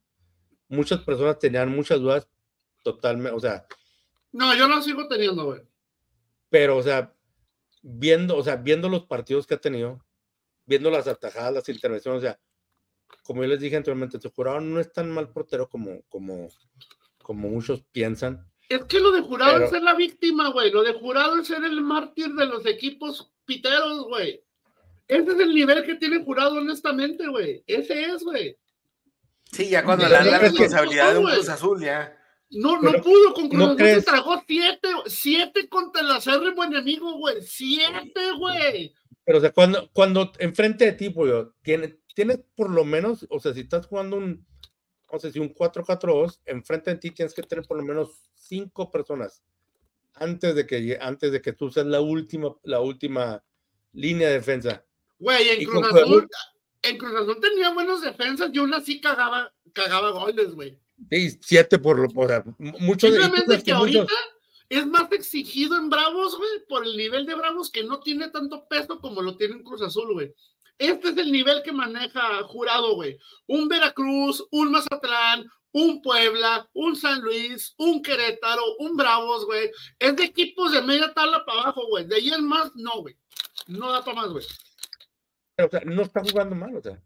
Muchas personas tenían muchas dudas totalmente, o sea. No, yo no sigo teniendo, güey. Pero, o sea, viendo, o sea, viendo los partidos que ha tenido, viendo las atajadas, las intervenciones, o sea, como yo les dije anteriormente, su jurado no es tan mal portero como, como, como muchos piensan. Es que lo de jurado es ser la víctima, güey. Lo de jurado es ser el mártir de los equipos piteros, güey. Ese es el nivel que tiene jurado, honestamente, güey. Ese es, güey. Sí, ya cuando le dan la responsabilidad de un Cruz Azul, ya. No, no pudo con Cruz Azul, se tragó siete, siete contra el acérrimo enemigo, güey. Siete, güey. Pero, o sea, cuando, cuando enfrente de ti, güey, tienes, tienes por lo menos, o sea, si estás jugando un, no sé si un 4-4-2, enfrente de ti tienes que tener por lo menos cinco personas antes de que, antes de que tú seas la última, la última línea de defensa. Güey, en Cruz Azul, en Cruz Azul tenía buenas defensas y aún así cagaba, cagaba goles, güey. Sí, siete por lo por muchos Simplemente que ahorita es más exigido en Bravos, güey, por el nivel de Bravos que no tiene tanto peso como lo tiene en Cruz Azul, güey. Este es el nivel que maneja Jurado, güey. Un Veracruz, un Mazatlán, un Puebla, un San Luis, un Querétaro, un Bravos, güey. Es de equipos de media tabla para abajo, güey. De ahí en más, no, güey. No da para más, güey. O sea, no está jugando mal, o sea.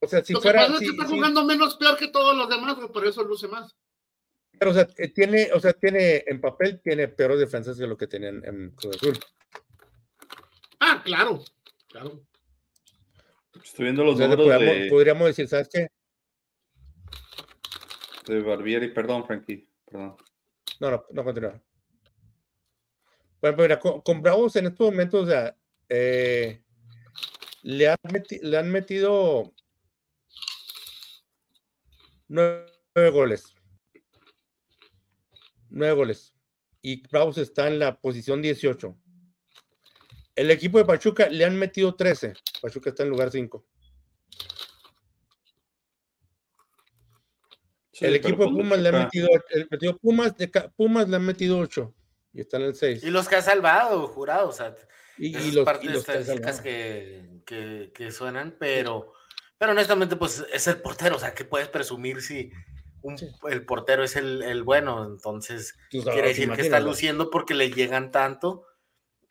O sea, si Lo fuera. Que pasa es que está jugando menos peor que todos los demás, güey, por eso luce más. Pero, o sea, eh, tiene, o sea, tiene, en papel, tiene peores defensas que lo que tenían en Cruz Azul. Ah, claro. Claro. Estoy viendo los números podríamos, de... podríamos decir, ¿sabes qué? De Barbieri, perdón, Frankie. Perdón. No, no, no continúa. Bueno, mira, con, con, Bravos en estos momentos, o sea, eh, le, han meti le, han metido nueve, nueve, goles. Nueve goles. Y Bravos está en la posición 18. El equipo de Pachuca le han metido 13. Pachuca está en lugar 5. Sí, el equipo de Pumas le han metido, el metido Pumas, de, Pumas le han metido 8 y están en el 6. Y los que ha salvado, jurado, o sea, y, y los, y los estadísticas que, que, que, suenan, pero, pero honestamente, pues es el portero, o sea, que puedes presumir si un, sí. el portero es el, el bueno, entonces pues, quiere decir que está luciendo porque le llegan tanto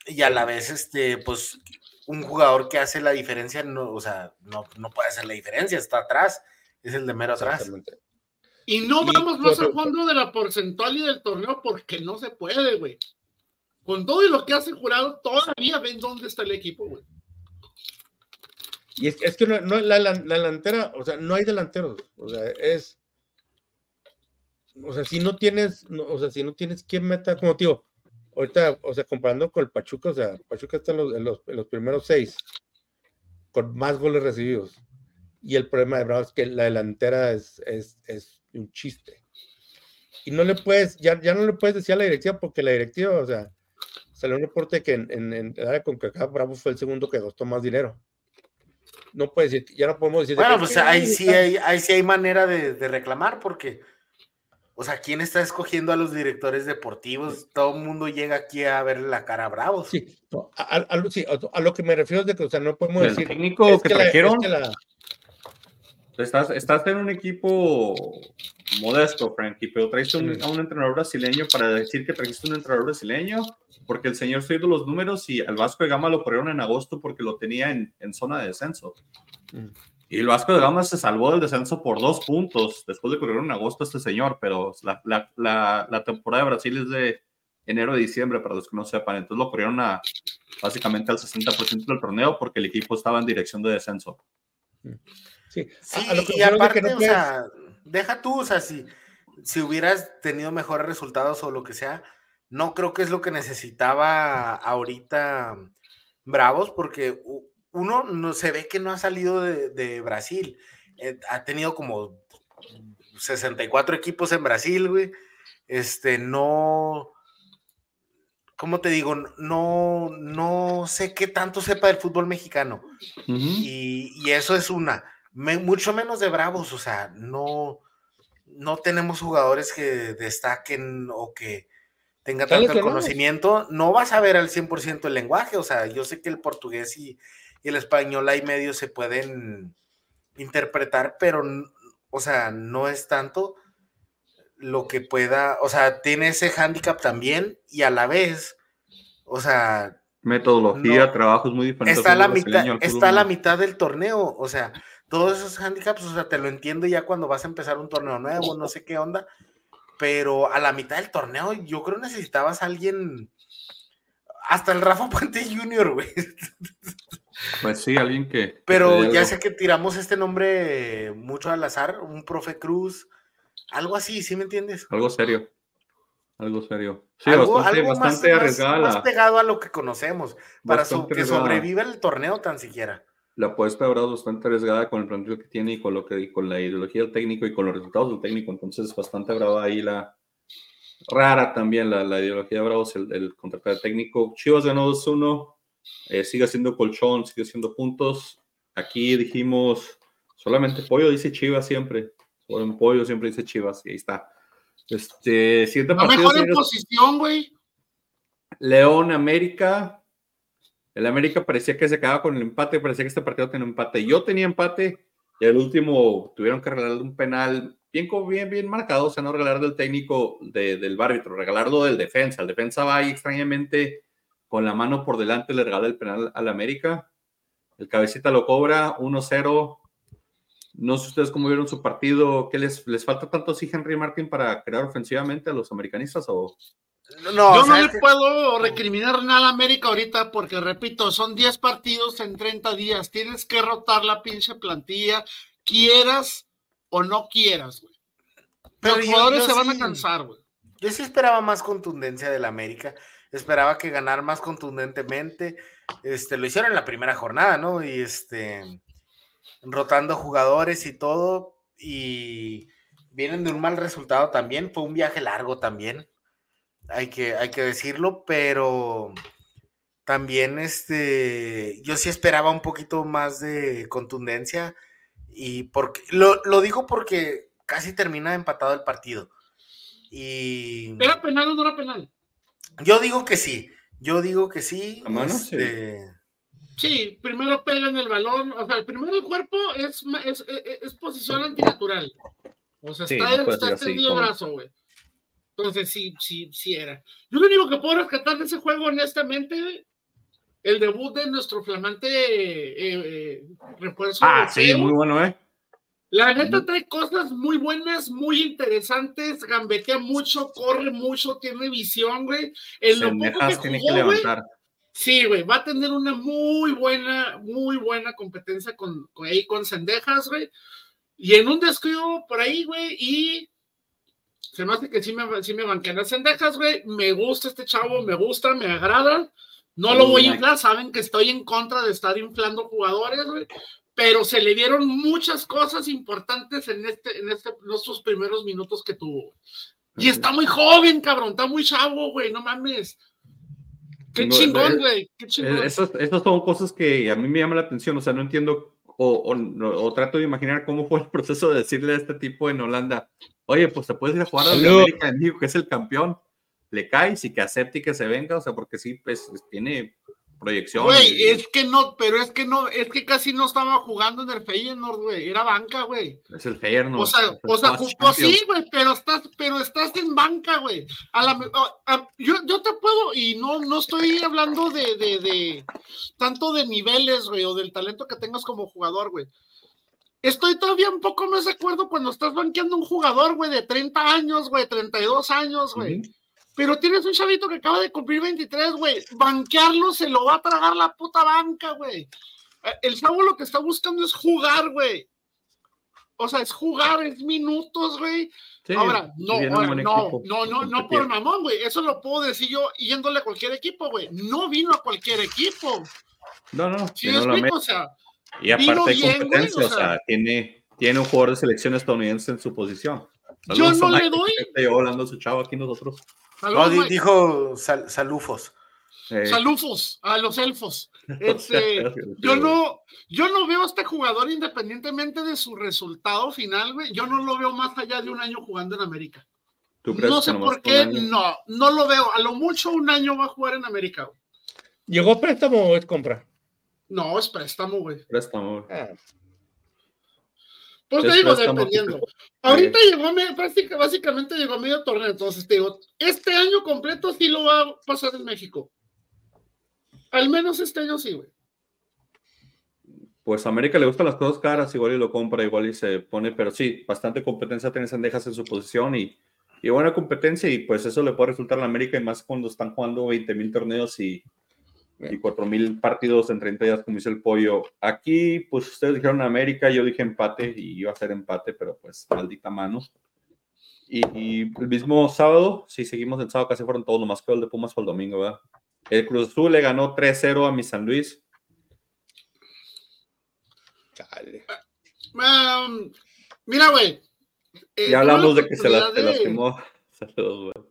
y a la vez, este, pues, un jugador que hace la diferencia, no, o sea, no, no puede hacer la diferencia, está atrás, es el de mero atrás. Y no vamos más al fondo de la porcentual y del torneo porque no se puede, güey. Con todo y lo que hace jurado, todavía ven dónde está el equipo, güey. Y es, que no, no la, la, la, delantera, o sea, no hay delanteros. O sea, es. O sea, si no tienes, o sea, si no tienes quien meta, como tío, ahorita, o sea, comparando con el Pachuca, o sea, Pachuca está en los, en los, primeros seis, con más goles recibidos. Y el problema de Bravo es que la delantera es, es, es un chiste. Y no le puedes, ya, ya no le puedes decir a la directiva porque la directiva, o sea, salió un reporte que en, en, el área con que acá Bravo fue el segundo que costó más dinero. No puedes decir, ya no podemos decir. Bueno, pues ahí sí, hay, ahí sí hay manera de, de, reclamar porque, o sea, ¿quién está escogiendo a los directores deportivos? Todo el mundo llega aquí a ver la cara a Bravo. Sí, a, a, sí, a, lo que me refiero es de que, o sea, no podemos el decir. técnico es que, que trajeron. La, es que la, Estás, estás en un equipo modesto, Frankie, pero trajiste un, a un entrenador brasileño para decir que trajiste un entrenador brasileño, porque el señor se dio los números y al Vasco de Gama lo corrieron en agosto porque lo tenía en, en zona de descenso. Mm. Y el Vasco de Gama se salvó del descenso por dos puntos después de correr en agosto a este señor, pero la, la, la, la temporada de Brasil es de enero a diciembre, para los que no sepan. Entonces lo corrieron a básicamente al 60% del torneo porque el equipo estaba en dirección de descenso. Mm. Sí, sí a, a lo que y aparte, que no o sea, deja tú, o sea, si, si hubieras tenido mejores resultados o lo que sea, no creo que es lo que necesitaba ahorita Bravos, porque uno no se ve que no ha salido de, de Brasil. Eh, ha tenido como 64 equipos en Brasil, güey. Este, no. ¿Cómo te digo? No, no sé qué tanto sepa del fútbol mexicano. Uh -huh. y, y eso es una me, mucho menos de bravos, o sea, no, no tenemos jugadores que destaquen o que tengan tanto el conocimiento, no vas a ver al 100% el lenguaje, o sea, yo sé que el portugués y, y el español hay medios se pueden interpretar, pero, o sea, no es tanto. lo que pueda, o sea, tiene ese hándicap también y a la vez, o sea... Metodología, trabajo es muy diferente. Está, la mitad, está a la mitad del torneo, o sea, todos esos handicaps, o sea, te lo entiendo ya cuando vas a empezar un torneo nuevo, no sé qué onda, pero a la mitad del torneo yo creo necesitabas a alguien, hasta el Rafa Puente Junior, güey. Pues sí, alguien que... Pero ya sé que tiramos este nombre mucho al azar, un profe Cruz, algo así, ¿sí me entiendes? Algo serio. Algo serio. Sí, bastante, bastante arriesgada. Más, pegado a lo que conocemos, para que sobreviva el torneo tan siquiera la apuesta habrá bastante arriesgada con el plantel que tiene y con lo que con la ideología del técnico y con los resultados del técnico. Entonces, bastante brava ahí la rara también la, la ideología de Bravos, el, el contratar al técnico. Chivas ganó 2-1, eh, sigue siendo colchón, sigue siendo puntos. Aquí dijimos solamente pollo, dice Chivas siempre. Solo en pollo siempre dice Chivas y ahí está. Este, siguiente mejor en posición, güey. León, América, el América parecía que se acababa con el empate, parecía que este partido tenía empate. Yo tenía empate y al último tuvieron que regalar un penal bien, bien, bien marcado, o sea, no regalar del técnico del árbitro, regalarlo del defensa. El defensa va ahí extrañamente con la mano por delante, le regala el penal al América. El cabecita lo cobra 1-0. No sé ustedes cómo vieron su partido. ¿Qué les, les falta tanto así Henry Martin para crear ofensivamente a los americanistas o no, yo no le puedo recriminar nada a América ahorita porque, repito, son 10 partidos en 30 días. Tienes que rotar la pinche plantilla, quieras o no quieras, güey. Pero Los jugadores se van a cansar, güey. Yo sí esperaba más contundencia del América. Esperaba que ganar más contundentemente. Este, lo hicieron en la primera jornada, ¿no? Y este, rotando jugadores y todo. Y vienen de un mal resultado también. Fue un viaje largo también hay que, hay que decirlo, pero también este, yo sí esperaba un poquito más de contundencia y porque, lo, lo digo porque casi termina empatado el partido. Y... ¿Era penal o no era penal? Yo digo que sí, yo digo que sí. ¿A mano? sí. Este, sí, primero en el balón, o sea, el primero el cuerpo es, es, es, posición antinatural. O sea, está, está extendido brazo, güey. Entonces, sí, sí, sí era. Yo lo único que puedo rescatar de ese juego, honestamente, el debut de nuestro flamante eh, eh, refuerzo. Ah, sí, muy bueno, ¿eh? La neta trae cosas muy buenas, muy interesantes, gambetea mucho, corre mucho, tiene visión, güey. En lo poco que tiene que levantar. sí, güey, va a tener una muy buena, muy buena competencia con, con, ahí con Sendejas, güey. Y en un descuido por ahí, güey, y se me hace que sí me, sí me banquean las cendejas, güey. Me gusta este chavo, me gusta, me agrada. No lo voy a inflar, saben que estoy en contra de estar inflando jugadores, güey. Pero se le dieron muchas cosas importantes en, este, en, este, estos primeros minutos que tuvo. Y está muy joven, cabrón, está muy chavo, güey, no mames. Qué chingón, güey, qué chingón. Esas son cosas que a mí me llaman la atención, o sea, no entiendo o, o, trato de imaginar cómo fue el proceso de decirle a este tipo en Holanda, oye, pues te puedes ir a jugar a la América en México, que es el campeón, le caes y que acepte y que se venga, o sea, porque sí, pues tiene proyección. Güey, es que no, pero es que no, es que casi no estaba jugando en el Feyenoord, güey, era banca, güey. Es el Feyenoord. O sea, o sea, pues sí, güey, pero estás, pero estás en banca, güey. A la, yo, yo te puedo, y no, no estoy hablando de, de, de tanto de niveles, güey, o del talento que tengas como jugador, güey. Estoy todavía un poco más de acuerdo cuando estás banqueando un jugador, güey, de 30 años, güey, 32 años, güey. Pero tienes un chavito que acaba de cumplir 23, güey. Banquearlo se lo va a tragar la puta banca, güey. Eh, el chavo lo que está buscando es jugar, güey. O sea, es jugar, es minutos, güey. ahora, no, no, no, no, no por mamón, güey. Eso lo puedo decir yo yéndole a cualquier equipo, güey. No vino a cualquier equipo. No, no. ¿Sí explico? O sea, y aparte de competencia, o sea, tiene, tiene un jugador de selección estadounidense en su posición. Yo no le doy. Hablando su chavo aquí nosotros. No, dijo salufos. Salufos, a los elfos. Este, yo no, yo no veo a este jugador independientemente de su resultado final, güey. Yo no lo veo más allá de un año jugando en América. no sé por qué, no, no lo veo. A lo mucho un año va a jugar en América. ¿Llegó préstamo o es compra? No, es préstamo, güey. Préstamo. Ah. Pues te digo, dependiendo. Ahorita llegó, básicamente llegó a medio torneo, entonces te digo, este año completo sí lo va a pasar en México. Al menos este año sí, güey. Pues a América le gustan las cosas caras, igual y lo compra, igual y se pone, pero sí, bastante competencia tiene Sandejas en su posición y, y, buena competencia y pues eso le puede resultar a la América y más cuando están jugando 20 mil torneos y, y 4 mil partidos en 30 días, como dice el pollo. Aquí, pues ustedes dijeron América, yo dije empate y iba a ser empate, pero pues maldita mano. Y, el mismo sábado, si seguimos el sábado, casi fueron todos, más que el de Pumas fue el domingo, ¿verdad? El Cruz Azul le ganó 3-0 a mi San Luis. Um, mira, güey. Eh, ya hablamos de que se, la, de... lastimó. Saludos, güey.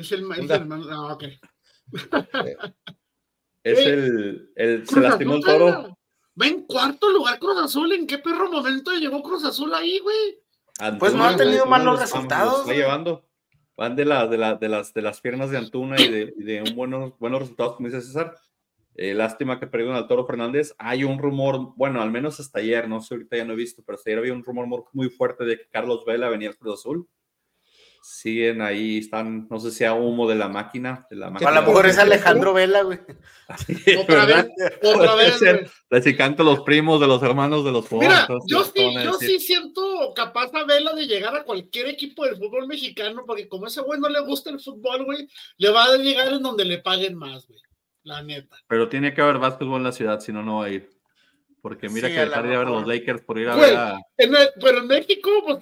Es el, es el ah, ok. es el, el se lastimó el toro. Va en cuarto lugar Cruz Azul. ¿En qué perro momento llegó Cruz Azul ahí, güey? pues no ha tenido malos resultados. Está llevando. Van de, la, de, la, de, las, de las piernas de Antuna y de, y de un buenos, buenos resultados, como dice César. Eh, lástima que perdieron al Toro Fernández. Hay un rumor, bueno, al menos hasta ayer, no sé, ahorita ya no he visto, pero hasta ayer había un rumor muy fuerte de que Carlos Vela venía al Cruz Azul. Siguen ahí, están, no sé si a humo de la máquina. De la máquina a lo mejor es Alejandro Vela, güey. otra vez, otra vez. Les canto los primos de los hermanos de los Mira, yo, sí, yo sí siento capaz a Vela de llegar a cualquier equipo del fútbol mexicano, porque como ese güey no le gusta el fútbol, güey, le va a llegar en donde le paguen más, güey. La neta. Pero tiene que haber básquetbol en la ciudad, si no, no va a ir. Porque mira que dejar de ver a los Lakers por ir a ver a... pero en México, pues,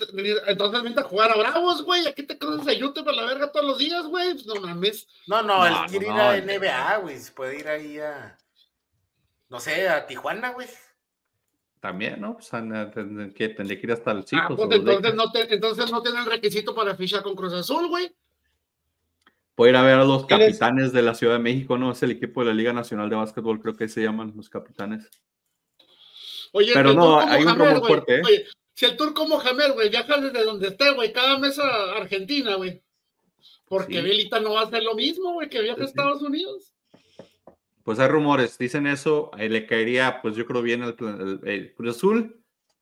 entonces vente a jugar a Bravos, güey. Aquí te conoces a YouTube a la verga todos los días, güey. Pues, no mames. No, no, él quiere ir a NBA, güey. Se puede ir ahí a. No sé, a Tijuana, güey. También, ¿no? Pues tendría que ir hasta el chico. Ah, pues entonces no, te, entonces no tienen requisito para fichar con Cruz Azul, güey. Puede ir a ver a los capitanes de la Ciudad de México, ¿no? Es el equipo de la Liga Nacional de Básquetbol, creo que se llaman los capitanes. Oye, pero no, hay un rumor fuerte, ¿eh? Oye, si el turco Mohamed, güey, viaja desde donde esté, güey, cada mes a Argentina, güey. Porque sí. no va a hacer lo mismo, güey, que viaja a Estados Unidos. Pues hay rumores, dicen eso, le caería, pues yo creo bien el, el Cruz Azul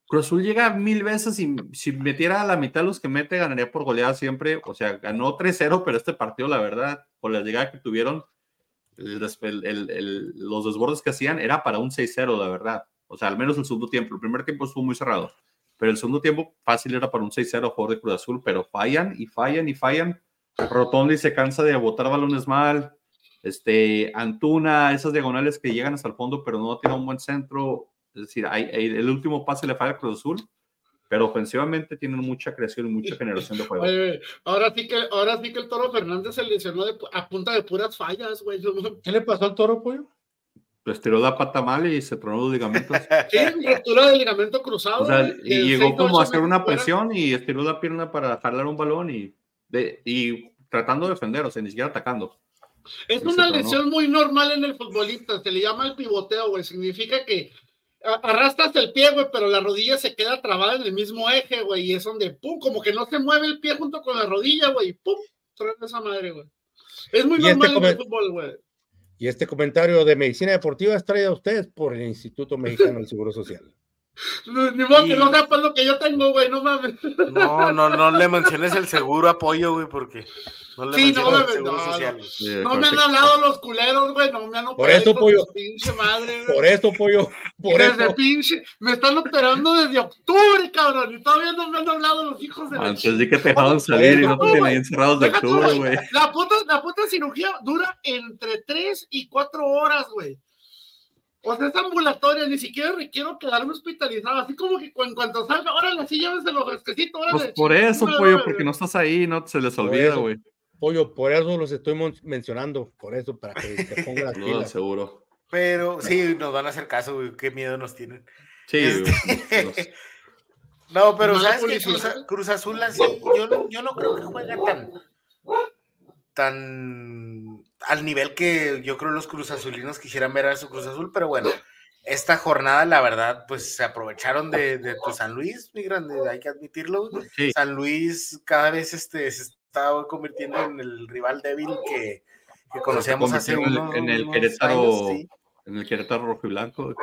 Cruz Azul llega mil veces y si metiera a la mitad los que mete, ganaría por goleada siempre. O sea, ganó 3-0, pero este partido, la verdad, por la llegada que tuvieron, los desbordes que hacían era para un 6-0, la verdad. O sea, al menos el segundo tiempo. El primer tiempo estuvo muy cerrado, pero el segundo tiempo fácil era para un 6-0 a favor de Cruz Azul, pero fallan y fallan y fallan. Rotondi se cansa de botar balones mal. Este, Antuna, esas diagonales que llegan hasta el fondo, pero no tiene un buen centro es decir, hay, el último pase le falla a Cruz Azul, pero ofensivamente tienen mucha creación y mucha generación de juego. ahora, sí que, ahora sí que el Toro Fernández se lesionó a punta de puras fallas, güey. ¿Qué le pasó al Toro, pollo? Pues tiró la pata mal y se tronó los ligamentos. sí, ruptura de ligamento cruzado. O sea, y llegó como a hacer una presión y estiró la pierna para jalar un balón y, de, y tratando de defender, o sea, ni siquiera atacando. Es una lesión muy normal en el futbolista, se le llama el pivoteo, güey. Significa que arrastras el pie, güey, pero la rodilla se queda trabada en el mismo eje, güey, y es donde, pum, como que no se mueve el pie junto con la rodilla, güey, pum, trae esa madre, güey. Es muy este normal en el fútbol, güey. Y este comentario de medicina deportiva es traído a ustedes por el Instituto Mexicano del Seguro Social. Ni modo que no sepas lo que yo tengo, güey, no mames. No, no, no le menciones el seguro apoyo, güey, porque no le sí, no, me, no, no, me han hablado los culeros, güey, no me han operado. Por eso, pollo. Pinche madre, Por eso, pollo. Por desde eso. pinche, me están operando desde octubre, cabrón, y todavía no me han hablado los hijos de Antes de que te dejaron salir y no te tenían encerrados de octubre, güey. La puta, la puta cirugía dura entre 3 y 4 horas, güey. O sea, es ambulatoria, ni siquiera requiero quedarme hospitalizado. Así como que en cuanto salga, órale, así llévense los fresquecitos. Pues por eso, pollo, porque no estás ahí, no se les olvida, güey. Pollo, por eso los estoy mencionando, por eso, para que te pongan las pilas. seguro. Pero sí, nos van a hacer caso, güey, qué miedo nos tienen. Sí, este... No, pero ¿sabes qué? Cruz, Azul así, yo no, yo no creo que juegue tan, tan al nivel que yo creo los Cruz Azulinos quisieran ver a su Cruz Azul, pero bueno, esta jornada, la verdad, pues se aprovecharon de, de tu San Luis, mi grande, hay que admitirlo. San Luis cada vez este, se está convirtiendo en el rival débil que, que conocíamos hace unos, en el, Querétaro, En el Querétaro rojo y blanco.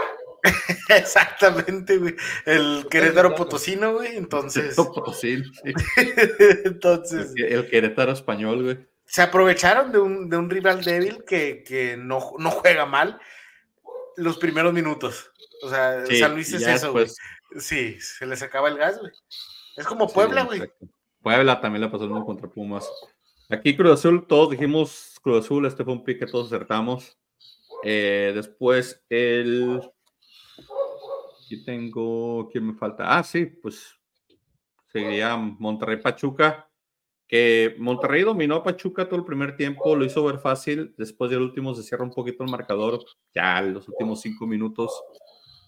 Exactamente, güey. El Querétaro Potosino, güey. Entonces. Potosino, sí. Entonces. El Querétaro español, güey. Se aprovecharon de un, de un rival débil que, que no, no, juega mal los primeros minutos. O sea, San Luis es eso, güey. Sí, se les acaba el gas, güey. Es como Puebla, güey. Puebla también la pasó uno contra Pumas. Aquí Cruz Azul, todos dijimos Cruz Azul, este fue un pique, todos acertamos. Eh, después el. Aquí tengo. ¿Quién me falta? Ah, sí, pues seguiría Monterrey Pachuca. Que Monterrey dominó a Pachuca todo el primer tiempo, lo hizo ver fácil. Después del último se cierra un poquito el marcador, ya los últimos cinco minutos.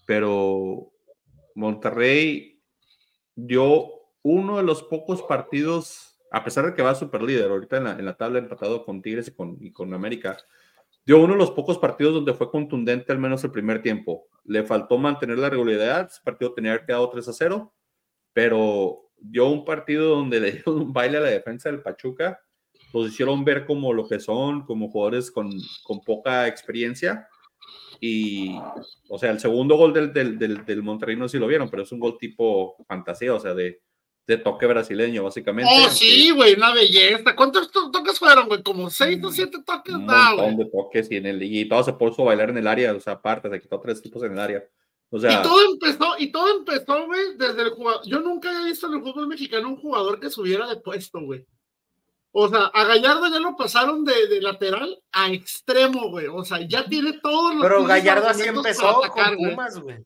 Pero Monterrey dio uno de los pocos partidos, a pesar de que va super líder ahorita en la, en la tabla empatado con Tigres y con, y con América, dio uno de los pocos partidos donde fue contundente al menos el primer tiempo. Le faltó mantener la regularidad, ese partido tenía que quedado 3 a 0, pero dio un partido donde le dio un baile a la defensa del Pachuca, los hicieron ver como lo que son, como jugadores con, con poca experiencia. Y, o sea, el segundo gol del, del, del, del Monterrey no sé si lo vieron, pero es un gol tipo fantasía, o sea, de, de toque brasileño, básicamente. Oh, sí, güey, una belleza. ¿Cuántos toques fueron, güey? ¿Como seis o siete toques? Un montón de toques y, en el, y todo se puso a bailar en el área, o sea, aparte, se quitó tres tipos en el área. O sea, y todo empezó, y todo empezó, güey, desde el jugador. Yo nunca había visto en el fútbol mexicano un jugador que subiera de puesto, güey. O sea, a Gallardo ya lo pasaron de, de lateral a extremo, güey. O sea, ya tiene todos los. Pero Gallardo así empezó atacar, con Pumas, güey.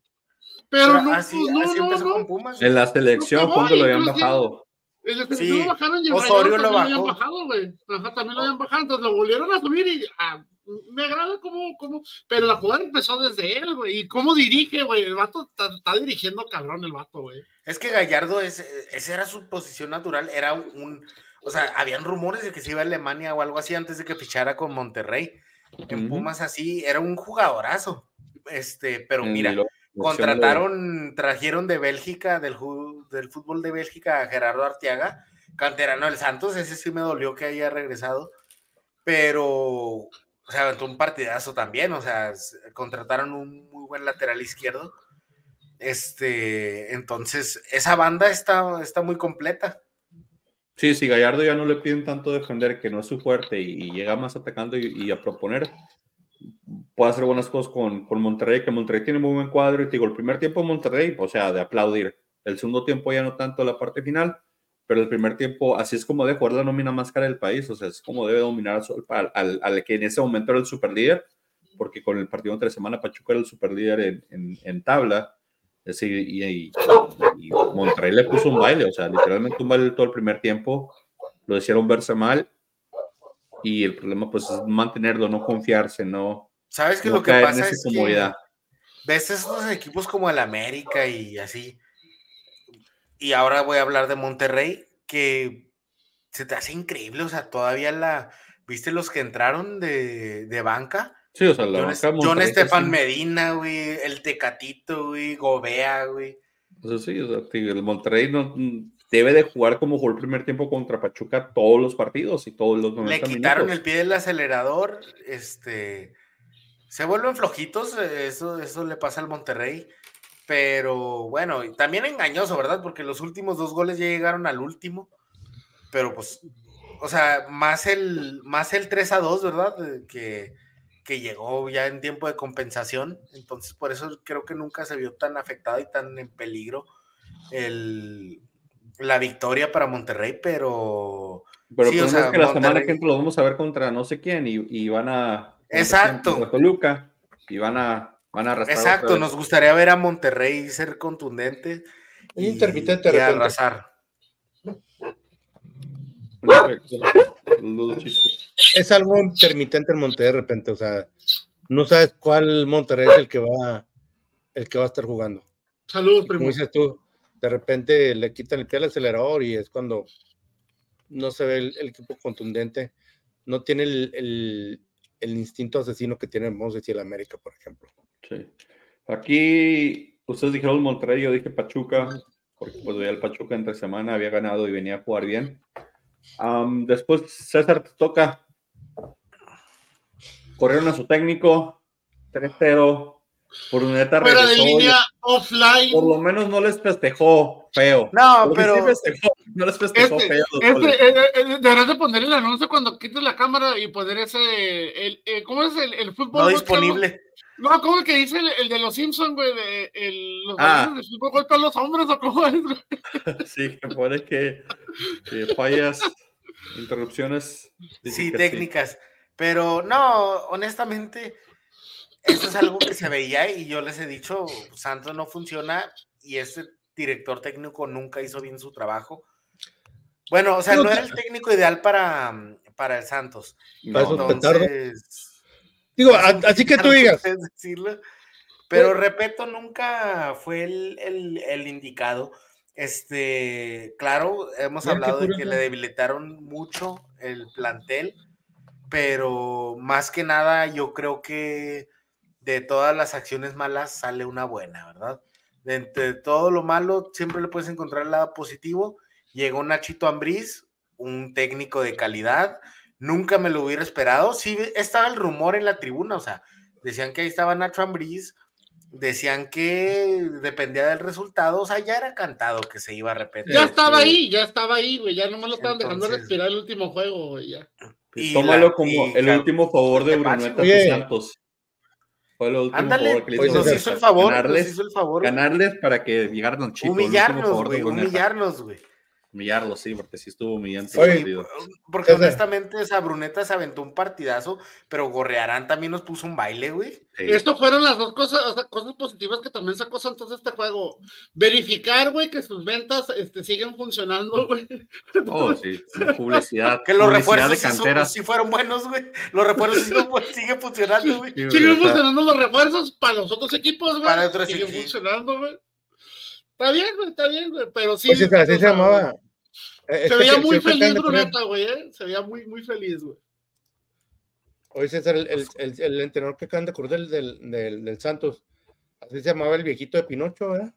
Pero no, así, no, así empezó no, con Pumas. En la selección, no, cuando lo habían bajado. Selección sí. lo bajaron y el Osorio lo, lo habían bajado, güey. Ajá, también lo habían bajado, entonces lo volvieron a subir y ah, me agrada cómo, cómo, pero la jugada empezó desde él, güey. Y cómo dirige, güey. El vato está, está, dirigiendo cabrón el vato, güey. Es que Gallardo, es, esa era su posición natural, era un, o sea, habían rumores de que se iba a Alemania o algo así antes de que fichara con Monterrey. En uh -huh. Pumas así, era un jugadorazo. Este, pero mira, contrataron, trajeron de Bélgica, del, del fútbol de Bélgica a Gerardo Arteaga, canterano del Santos, ese sí me dolió que haya regresado, pero, o sea, aventó un partidazo también, o sea, contrataron un muy buen lateral izquierdo, este, entonces, esa banda está, está muy completa. Sí, si Gallardo ya no le piden tanto defender, que no es su fuerte, y, y llega más atacando y, y a proponer, puede hacer buenas cosas con, con, Monterrey, que Monterrey tiene muy buen cuadro y te digo, el primer tiempo Monterrey, o sea, de aplaudir. El segundo tiempo ya no tanto la parte final, pero el primer tiempo, así es como debe jugar la nómina más cara del país, o sea, es como debe dominar al, al, al que en ese momento era el superlíder, porque con el partido entre semana Pachuca era el superlíder en, en, en tabla, es decir, y, y, y, Monterrey le puso un baile, o sea, literalmente un baile todo el primer tiempo, lo hicieron verse mal, y el problema pues es mantenerlo, no confiarse, no. ¿Sabes que no lo que pasa es comodidad. que ves esos equipos como el América y así? Y ahora voy a hablar de Monterrey, que se te hace increíble, o sea, todavía la, ¿viste los que entraron de, de banca? Sí, o sea, la John, banca John Estefan sí. Medina, güey, el Tecatito, güey, Gobea, güey. Eso sí, o sea, el Monterrey no, debe de jugar como jugó el primer tiempo contra Pachuca todos los partidos y todos los 90 Le quitaron minutos. el pie del acelerador, este se vuelven flojitos, eso, eso le pasa al Monterrey, pero bueno, también engañoso, ¿verdad? Porque los últimos dos goles ya llegaron al último, pero pues, o sea, más el, más el 3 a 2, ¿verdad? Que, que llegó ya en tiempo de compensación, entonces por eso creo que nunca se vio tan afectado y tan en peligro el, la victoria para Monterrey, pero. Pero sí, o sea, es que la Monterrey... semana que entra lo vamos a ver contra no sé quién y, y van a. Exacto. Toluca y van a, van a arrastrar. Exacto, nos gustaría ver a Monterrey ser contundente. Y, intermitente y arrasar. Es algo intermitente en Monterrey de repente, o sea, no sabes cuál Monterrey es el que va, el que va a estar jugando. Saludos, primo. Como dices tú, de repente le quitan el pie al acelerador y es cuando no se ve el, el equipo contundente, no tiene el, el, el, instinto asesino que tiene, vamos a decir, el América, por ejemplo. Sí. Aquí ustedes dijeron Monterrey, yo dije Pachuca, porque pues ya el Pachuca entre semana había ganado y venía a jugar bien. Um, después César te toca. Corrieron a su técnico, 3-0. Por neta Fuera de regresó, línea, offline. Por lo menos no les festejó feo. No, pero sí festejó, no les festejó Este, feo. este, eh, eh, eh, deberás de poner el anuncio cuando quites la cámara y poner ese, el, eh, ¿cómo es el, el fútbol? no disponible. No, ¿cómo es que dice el, el de los Simpsons, güey? De, el, los Ah. de fútbol golpean los hombres o cómo es, güey? Sí, que pone que, que fallas, interrupciones. Sí, técnicas. Pero no, honestamente, eso es algo que se veía y yo les he dicho, Santos no funciona y este director técnico nunca hizo bien su trabajo. Bueno, o sea, No, no era el técnico ideal para, para el Santos. Para. Entonces, Digo, es a- un así que tú digas, decirlo. Pero repito, nunca fue el, el- el indicado. Este, claro, hemos Mira hablado de que le debilitaron mucho el plantel, pero más que nada yo creo que de todas las acciones malas sale una buena, ¿verdad? De entre todo lo malo siempre le puedes encontrar el lado positivo. Llegó Nachito Ambriz, un técnico de calidad, nunca me lo hubiera esperado. Sí, estaba el rumor en la tribuna, o sea, decían que ahí estaba Nacho Ambriz, decían que dependía del resultado, o sea, ya era cantado que se iba a repetir. Ya estaba ahí, ya estaba ahí, güey. Ya nomás lo estaban dejando respirar el último juego, güey. Ya. Y Tómalo la- como y el último favor de Oye. Santos. Fue el último Ándale, favor que hizo nos hizo el favor, nos ganarles, hizo el favor. ganarles para que llegaran humillarnos, favor de güey, humillarnos, güey. Humillarlos, sí, porque sí estuvo humillante. El Oye, partido. porque honestamente esa Bruneta se aventó un partidazo, pero Gorrearán también nos puso un baile, güey. Sí. Esto fueron las dos cosas, o sea, cosas positivas que también sacó Santos de este juego. Verificar, güey, que sus ventas este, siguen funcionando, güey. Oh, sí, publicidad. Que los publicidad refuerzos de sí, son- cantera. sí fueron buenos, güey. Los refuerzos sí siguen funcionando, güey. Sí, Siguen funcionando los refuerzos para los otros equipos, güey. Para otros Siguen equipos. funcionando, güey. Está bien, güey, está bien, güey. Pero sí. César, así o se sea, llamaba. Eh, Se este veía que- muy feliz Bruneta, güey, ¿eh? Se veía muy, muy feliz, güey. Oye, César, el, el, el, el entrenador que acaban de acordar del, del, del, del Santos, así se llamaba el viejito de Pinocho, ¿verdad?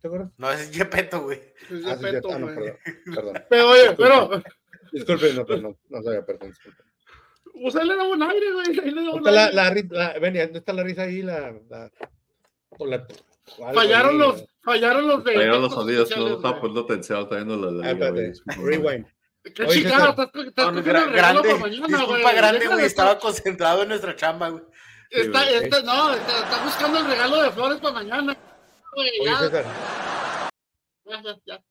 ¿Te acuerdas? No, es Yepeto, güey. Es Ah, de sí, peto, cierto. Ah, no, güey. perdón, perdón. Pero, oye, pero, Disculpe, no, perdón, no sabía, perdón, disculpe. pues ahí le da buen aire, güey. Ahí le da buen ¿Dónde está la, aire. la, ri- la, ven, ¿dónde está la risa ahí? La, la, o la- o algo Fallaron ahí, los. Fallaron los de. Fallaron los sonidos, no estaba poniendo atención, está viendo la, Ah, espérate, rewind. Qué Oye, chingada, estás, cogiendo gra- el regalo grande, para mañana, disculpa güey. grande, Deja güey. de Estaba concentrado en nuestra chamba, güey. Está, está, no, está, está buscando el regalo de flores para mañana. Güey, Oye, ya, César, ya, ya, ya.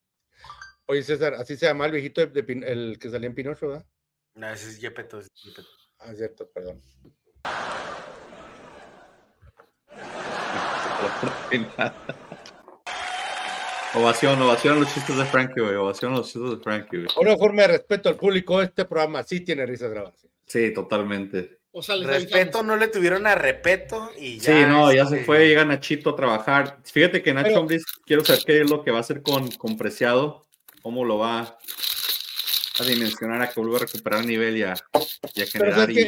oye, César, así se llama el viejito de, el que salía en Pinocho, ¿verdad? No, ese es Yepeto. ese es Yepeto. Ah, cierto, perdón. Ovación, ovación a los chistes de Frankie, güey. Ovación a los chistes de Frankie, güey. Una forma de respeto al público, este programa sí tiene risas grabadas. Sí, totalmente. O sea, les Respeto no le tuvieron a Repeto y ya. sí, no, ya se este, fue, llega Nachito a trabajar. Fíjate que Nacho Ambriz, quiero saber qué es lo que va a hacer con, con Preciado, cómo lo va a dimensionar a que vuelva a recuperar nivel y a, y a Pero generar. ¿sabes y-?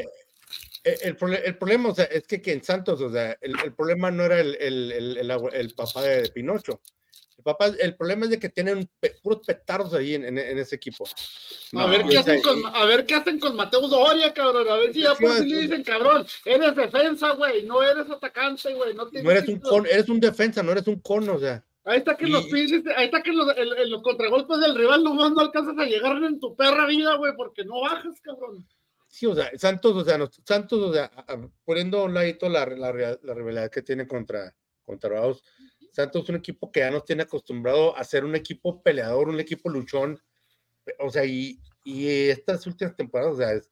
Eh, El, problema o sea, es que, que en Santos, o sea, el, el problema no era el, el, el, el abue- el papá de Pinocho. El, papá, el problema es de que tienen pe- puros petardos ahí en, en- en ese equipo. A ver, No, qué hacen con, a ver qué hacen con Mateo Doria, cabrón. A ver si ya por fin le dicen, cabrón, eres defensa, güey. No eres atacante, güey. No, No eres un cono, eres un defensa, no eres un cono, o sea. Ahí está que Y- los pinches, ahí está que los, el- el- los contragolpes del rival nomás no alcanzas a llegar en tu perra vida, güey, porque no bajas, cabrón. Sí, o sea, Santos, o sea, nos- Santos, o sea, poniendo a un ladito la, la, la rivalidad que tiene contra, contra Bravos, Santos es un equipo que ya nos tiene acostumbrado a ser un equipo peleador, un equipo luchón, o sea, y, y estas últimas temporadas, o sea, es-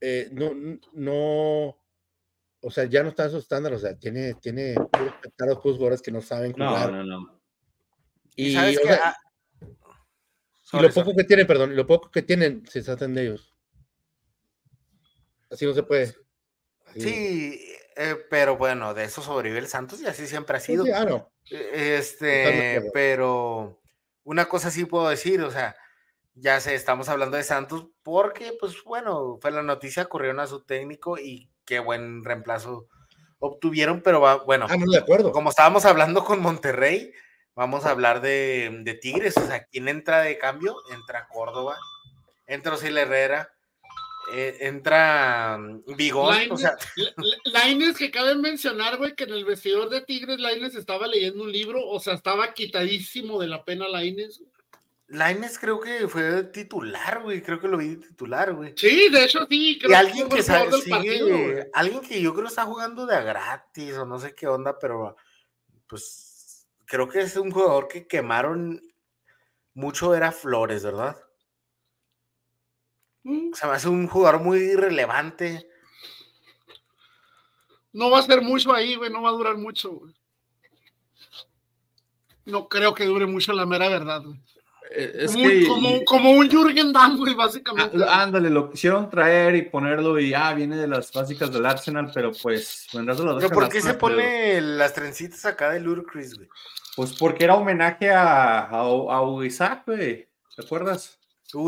eh, no, no, o sea, ya no está en su estándar, o sea, tiene, tiene puros petardos, puros jugadores que no saben No, jugar. no, no. Y, Y, sabes o que. sea, ah, y lo poco sorry. que tienen, perdón, y lo poco que tienen, se tratan de ellos. Así no se puede. Así- Sí, eh, pero bueno, de eso sobrevive el Santos y así siempre ha sido. sí, Totalmente de Este, pero una cosa sí puedo decir, o sea, ya sé, estamos hablando de Santos porque, pues bueno, fue la noticia, corrieron a su técnico y qué buen reemplazo obtuvieron, pero va, bueno, Ah, no, de acuerdo. como estábamos hablando con Monterrey, vamos a hablar de, de Tigres, o sea, ¿quién entra de cambio? Entra Córdoba, entra Osiel Herrera, eh, entra mm, Bigón. O sea, que cabe mencionar, güey, que en el vestidor de Tigres Laines estaba leyendo un libro, o sea, estaba quitadísimo de la pena Laines. Laines creo que fue titular, güey. Creo que lo vi titular, güey. Sí, de hecho sí. Creo y alguien que, sabe, sigue, alguien que yo creo está jugando de a gratis o no sé qué onda, pero pues creo que es un jugador que quemaron mucho era Flores, ¿verdad? O sea, va a ser un jugador muy irrelevante. No va a ser mucho ahí, güey, no va a durar mucho, güey. No creo que dure mucho la mera verdad, güey. Eh, como, un Jürgen Damm, güey, básicamente. Ah, ándale, lo quisieron traer y ponerlo y ah, viene de las básicas del Arsenal, pero pues ¿Pero por qué se pone las trencitas acá de Ludacris, güey? Pues porque era homenaje a, a, a Isaac, güey. ¿Te acuerdas?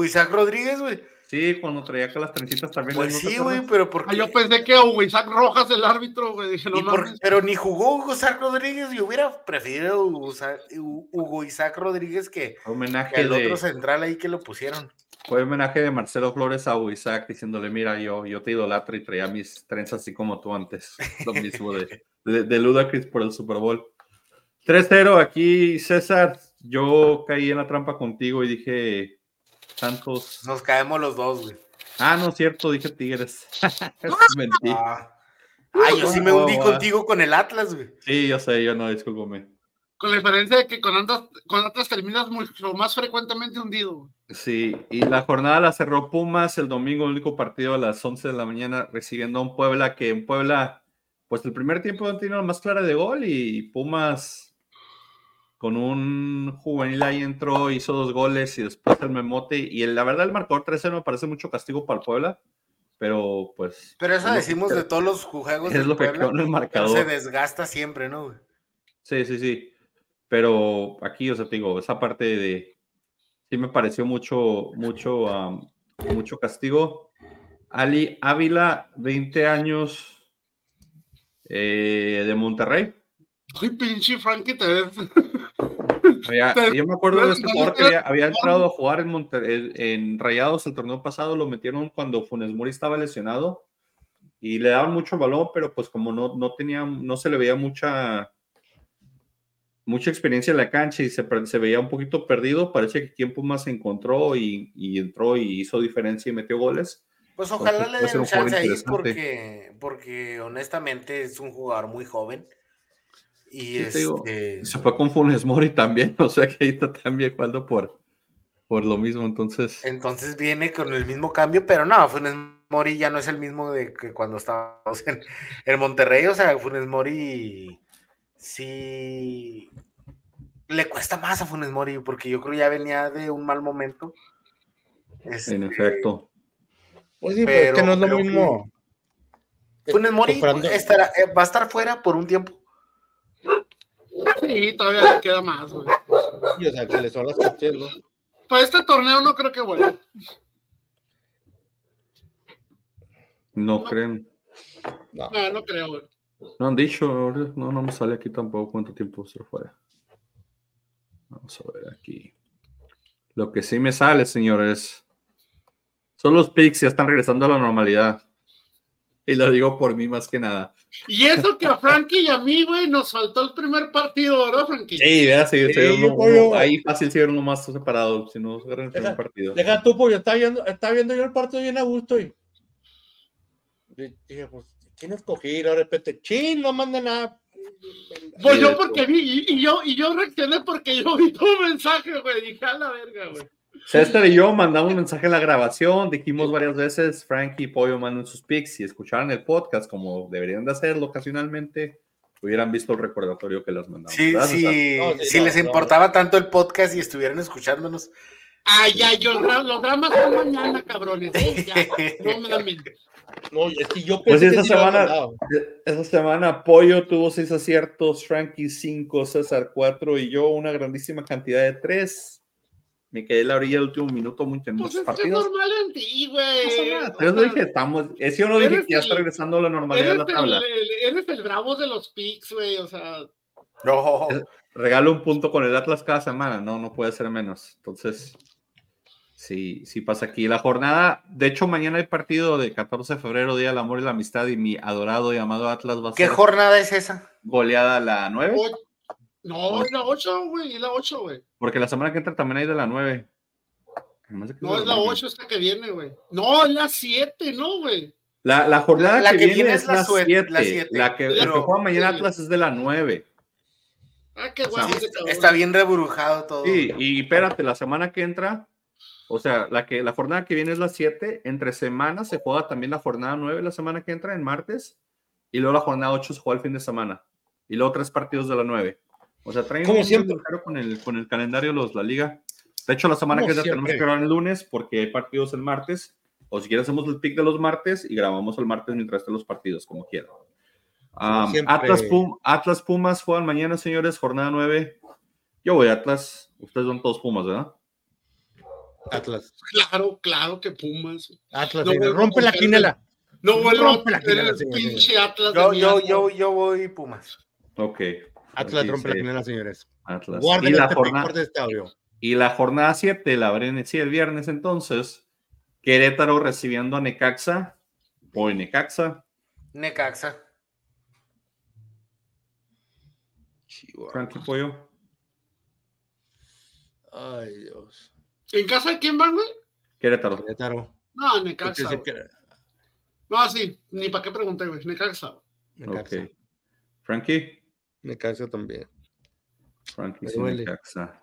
Isaac Rodríguez, güey. Sí, cuando traía acá las trencitas también. Pues sí, güey, pero porque. Ah, yo pensé que Hugo Isaac Rojas, el árbitro, güey. Dije, no, Pero ni jugó Hugo Isaac Rodríguez. y hubiera preferido Hugo Isaac, Rodríguez que, homenaje el otro central ahí que lo pusieron. Fue homenaje de Marcelo Flores a Hugo Isaac diciéndole: Mira, yo, yo te idolatro y traía mis trenzas así como tú antes. Lo mismo de, de, de Ludacris por el Super Bowl. 3-0 aquí, César. Yo caí en la trampa contigo y dije Santos. Nos caemos los dos, güey. Ah, no es cierto, dije Tigres. Mentí. Ah. yo sí me hundí contigo con el Atlas, güey. Sí, yo sé, yo no, discúlpame. Con la diferencia de que con Atlas, con Atlas terminas mucho más frecuentemente hundido. Sí, y la jornada la cerró Pumas el domingo, el único partido a las 11 de la mañana, recibiendo a un Puebla que en Puebla, pues el primer tiempo no tiene más clara de gol y Pumas con un juvenil ahí entró, hizo dos goles y después el memote. Y la verdad, el marcador 13 me parece mucho castigo para el Puebla, pero pues. Pero eso decimos de todos los juegos. Es lo que en el marcador. Se desgasta siempre, ¿no? Sí, sí, sí. Pero aquí, o sea, te digo, esa parte de. Sí me pareció mucho, mucho, mucho castigo. Ali Ávila, 20 años eh, de Monterrey. Ay, pinche Frankie, te ves. yo me acuerdo de este jugador que había, entrado a jugar en, en Rayados el torneo pasado, lo metieron cuando Funes Mori estaba lesionado y le daban mucho balón, pero pues como no, no tenía, no se le veía mucha mucha experiencia en la cancha y se, se veía un poquito perdido, parece que tiempo más se encontró y, y, entró y hizo diferencia y metió goles. Pues ojalá le den chance ahí porque, porque honestamente es un jugador muy joven y este... se fue con Funes Mori también, o sea que ahí está también jugando por, por lo mismo, entonces. Entonces viene con el mismo cambio, pero no, Funes Mori ya no es el mismo de que cuando estábamos en, Monterrey, o sea, Funes Mori sí le cuesta más a Funes Mori, porque yo creo ya venía de un mal momento. en este, efecto. Pues sí, pero, que no es lo mismo. Funes Mori estará, eh, va a estar fuera por un tiempo. Sí, todavía le queda más, güey. Y o sea, que le son las coches, ¿no? Para este torneo no creo que vuelva. No, creen. No. no, creo, güey. No han dicho, no, no me sale aquí tampoco cuánto tiempo se fuera. Vamos a ver aquí. Lo que sí me sale, señores, son los picks, ya están regresando a la normalidad. Y lo digo por mí más que nada. Y eso que a Frankie y a mí, güey, nos faltó el primer partido, ¿verdad, Frankie? Sí, vea, sí, ahí fácil ser uno más separado, si no agarran el primer partido. Deja tú, pues, está viendo, está viendo yo el partido bien a gusto y dije, pues, ¿quién escogí? Y de repente, chin, no manda nada. Pues yo porque vi, y, yo, y yo reaccioné porque yo vi tu mensaje, güey, dije, a la verga, güey. César y yo mandamos un mensaje en la grabación, dijimos varias veces, Frankie y Pollo mandan sus pics, y escucharan el podcast como deberían de hacerlo ocasionalmente, hubieran visto el recordatorio que les mandamos. Sí, sí, si les importaba tanto el podcast y estuvieran escuchándonos. Ay, ya, yo, los dramas son mañana, cabrones. ¿eh? no me No, es que yo pues esa semana, esa semana Pollo tuvo seis aciertos, Frankie cinco, César cuatro y yo una grandísima cantidad de tres me quedé en la orilla del último minuto muy en pues es partidos. Es normal en ti, güey. Yo dije, estamos, ese yo no dije que ya está regresando a la normalidad de la tabla. eres el bravo de los picks, güey, o sea. No. Regalo un punto con el Atlas cada semana, no, no puede ser menos. Entonces, Sí, sí pasa aquí. La jornada, de hecho, mañana hay partido de 14 de febrero, Día del Amor y la Amistad, y mi adorado y amado Atlas va a ¿Qué ser jornada es esa? goleada la 9. O- No, es la 8, güey, es la 8, güey. Porque la semana que entra también hay de la 9. Además de que No, es la 8 esta que viene, güey. No, es la 7, ¿no, güey? La, la jornada La que, que viene, viene es es la la sue- 7. la siete. La que, la que Pero- juega mañana sí. Atlas es de la 9. Ah, qué O sea, cabrón. está bien reburujado todo. Sí, y espérate, la semana que entra, o sea, la, que, la jornada que viene es la 7. Entre semanas se juega también la jornada 9 la semana que entra, en martes. Y luego la jornada 8 se juega el fin de semana. Y luego tres partidos de la 9. O sea, traen Como un siempre. claro con el, con el calendario los La Liga. De hecho, la semana Como que entra tenemos que grabar el lunes porque hay partidos el martes. O si quieres, hacemos el pick de los martes y grabamos el martes mientras estén los partidos, como quieran. Um. Atlas, Pum- Atlas Pumas juegan mañana, señores, jornada 9. Yo voy a Atlas. Ustedes son todos Pumas, ¿verdad? Atlas. Claro, claro que Pumas. Atlas, No rompe la quinela. No vuelvo Rompe la quinela, el señor, pinche Atlas. Yo, de yo, yo, yo voy Pumas. Ok. Atlas rompe la quinela, señores. Atlas. Guarden y, la este jornada, de este audio. y la jornada 7 la verán sí, el viernes entonces. Querétaro recibiendo a Necaxa. Voy Necaxa. Necaxa. Frankie Pollo. Ay, Dios. ¿En casa de quién van, güey? Querétaro. Querétaro. No, Necaxa. No, sí, ni para qué pregunté, güey. Necaxa. Necaxa. Ok. Frankie. Necaxa también. Me duele. Necaxa.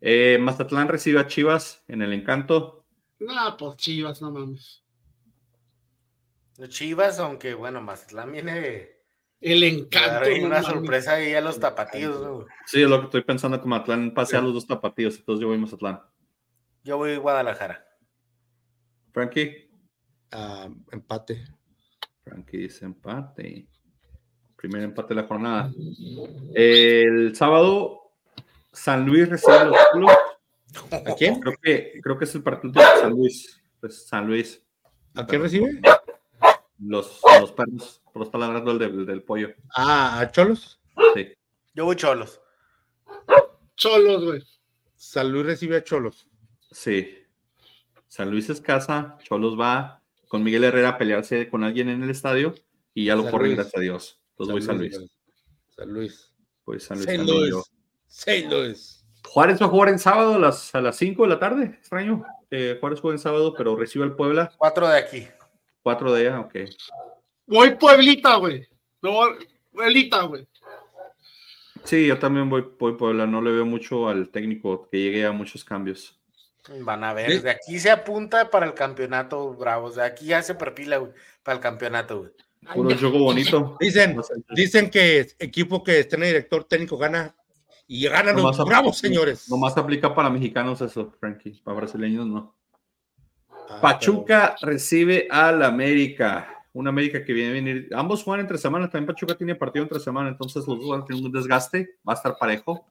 Eh, Mazatlán recibe a Chivas en el encanto. No, pues Chivas, no mames. Chivas, aunque bueno, Mazatlán viene El a encanto. no una sorpresa ahí a los tapatíos. ¿no? Sí, es lo que estoy pensando que Mazatlán pase a los dos tapatíos. Entonces yo voy Mazatlán. Yo voy a Guadalajara. Frankie. Ah, empate. Frankie dice empate. Primer empate de la jornada. El sábado, San Luis recibe a los Culos. ¿A quién? Creo que, creo que es el partido de San Luis. Pues San Luis. ¿A quién recibe? Los, los perros. Está ladrando el del, del pollo. Ah, a Cholos. Sí. Yo voy Cholos. Cholos, güey. San Luis recibe a Cholos. Sí. San Luis es casa. Cholos va con Miguel Herrera a pelearse con alguien en el estadio y ya lo corren, Luis. gracias a Dios. Entonces voy San Luis. San Luis. Voy San Luis. San Luis. San Luis. Juárez va a jugar en sábado a las, a las 5 de la tarde. Extraño. Eh, Juárez juega en sábado, pero recibe al Puebla. Cuatro de aquí. 4 de allá, ok. Voy Pueblita, güey. No, Pueblita, güey. Sí, yo también voy, voy Puebla. No le veo mucho al técnico que llegue a muchos cambios. Van a ver. Sí. De aquí se apunta para el campeonato, Bravos. De aquí ya se perfila, güey, para el campeonato, güey. Puro juego bonito. Dicen, dicen que equipo que esté en el director técnico gana y ganan los bravos, señores. Nomás aplica para mexicanos eso, Frankie. Para brasileños no. Ah, Pachuca recibe al América. Un América que viene a venir. Ambos juegan entre semana. También Pachuca tiene partido entre semana. Entonces los dos van a tener un desgaste. Va a estar parejo.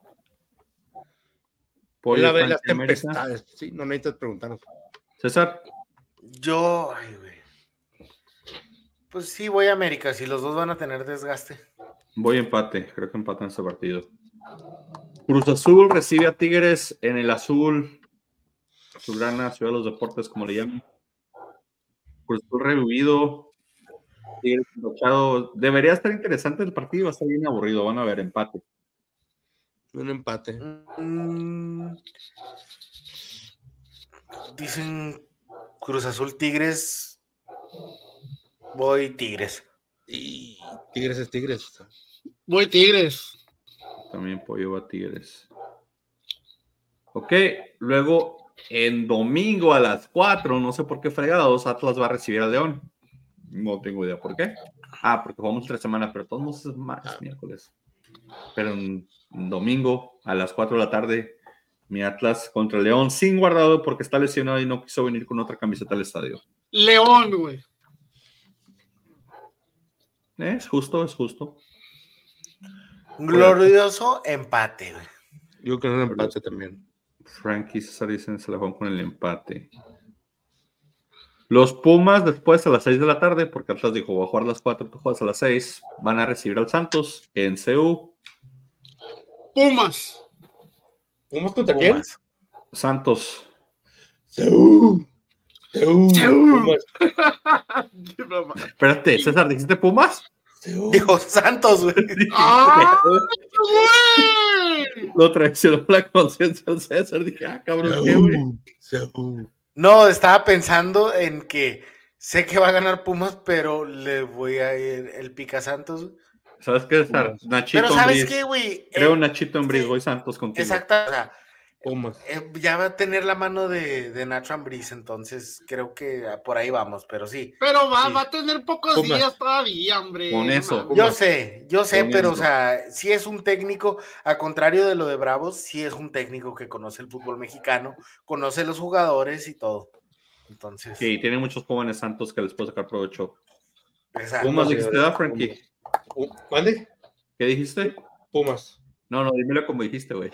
pero Pollo, la las tempestades. Sí, no necesitas preguntarnos. César. Yo, ay, güey. Pues sí, voy a América. Si los dos van a tener desgaste. Voy empate. Creo que empatan este partido. Cruz Azul recibe a Tigres en el azul. Azulgrana, Ciudad de los Deportes, como le llaman. Cruz Azul revivido. Tigres enrochado. Debería estar interesante el partido. Va a estar bien aburrido. Van a ver empate. Un empate. Mm, dicen Cruz Azul Tigres. Voy Tigres. Y Tigres es Tigres. Voy Tigres. También Pollo va a Tigres. Ok, luego en domingo a las 4, no sé por qué fregados, Atlas va a recibir a León. No tengo idea por qué. Ah, porque jugamos tres semanas, pero todos es martes, miércoles. Pero en en domingo a las 4 de la tarde, mi Atlas contra León, sin guardado porque está lesionado y no quiso venir con otra camiseta al estadio. León, güey. Es justo, es justo. Glorioso empate, güey. Yo creo que es un empate también. Frankie y César dicen se la van con el empate. Los Pumas después a las 6 de la tarde, porque Atlas dijo, voy a jugar a las 4, tú juegas a las 6, van a recibir al Santos en CU. Pumas. ¿Pumas contra quién? Santos, Seúl. Seúl. Seúl. Pumas. Espérate, César, ¿dijiste Pumas? Dijo Santos, güey. ¡Ah, güey! Lo traicionó la conciencia al César. Dije, ah, cabrón. No, estaba pensando en que sé que va a ganar Pumas, pero le voy a ir el Pica Santos. ¿Sabes qué, César? Nachito Pero ¿sabes Ambriz. qué, güey? Creo Eh, Nachito Ambriz, sí. voy Santos contigo. Exacto, o sea, Pumas. eh, ya va a tener la mano de, de Nacho Ambriz, entonces creo que ah, por ahí vamos, pero sí. Pero va, Sí. va a tener pocos Pumas. días todavía, hombre. Con eso. Yo sé, yo sé, Con pero o sea, si es un técnico, a contrario de lo de Bravos, sí es un técnico que conoce el fútbol mexicano, conoce los jugadores y todo. Entonces, Sí, tiene muchos jóvenes Santos que les puedo sacar provecho. exacto. Pumas, sí, dijiste, ¿verdad, Frankie? ¿Mande? ¿Qué dijiste? Pumas. No, no, dímelo como dijiste, güey.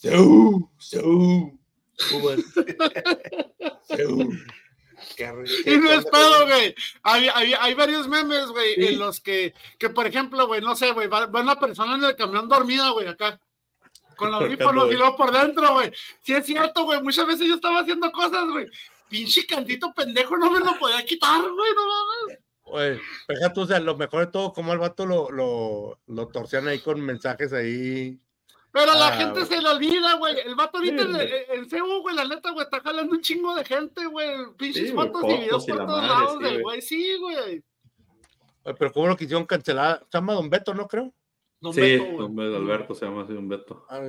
Seúl. Seúl. Seúl. Y no es pedo, güey. Hay, hay, hay varios memes, güey, Sí. en los que, que, por ejemplo, güey, no sé, güey, va, va una persona en el camión dormida, güey, acá. Con los audífonos y güey. luego por dentro, güey. Sí es cierto, güey. Muchas veces yo estaba haciendo cosas, güey. Pinche cantito pendejo no me lo podía quitar, güey, no mames. Oye, fíjate, o sea, lo mejor de todo, como al vato lo, lo, lo torcían ahí con mensajes ahí. Pero a la Ah, gente güey. se le olvida, güey. El vato ahorita Sí, en, güey. en CU, güey, la neta, güey, está jalando un chingo de gente, güey. Pinches Sí, fotos y videos y por todos madre, lados sí, del güey. Sí, güey. Pero cómo lo quisieron cancelar. Se llama Don Beto, ¿no creo? Don Sí, Beto, güey. don Beto Alberto se llama así, Don Beto. Ah,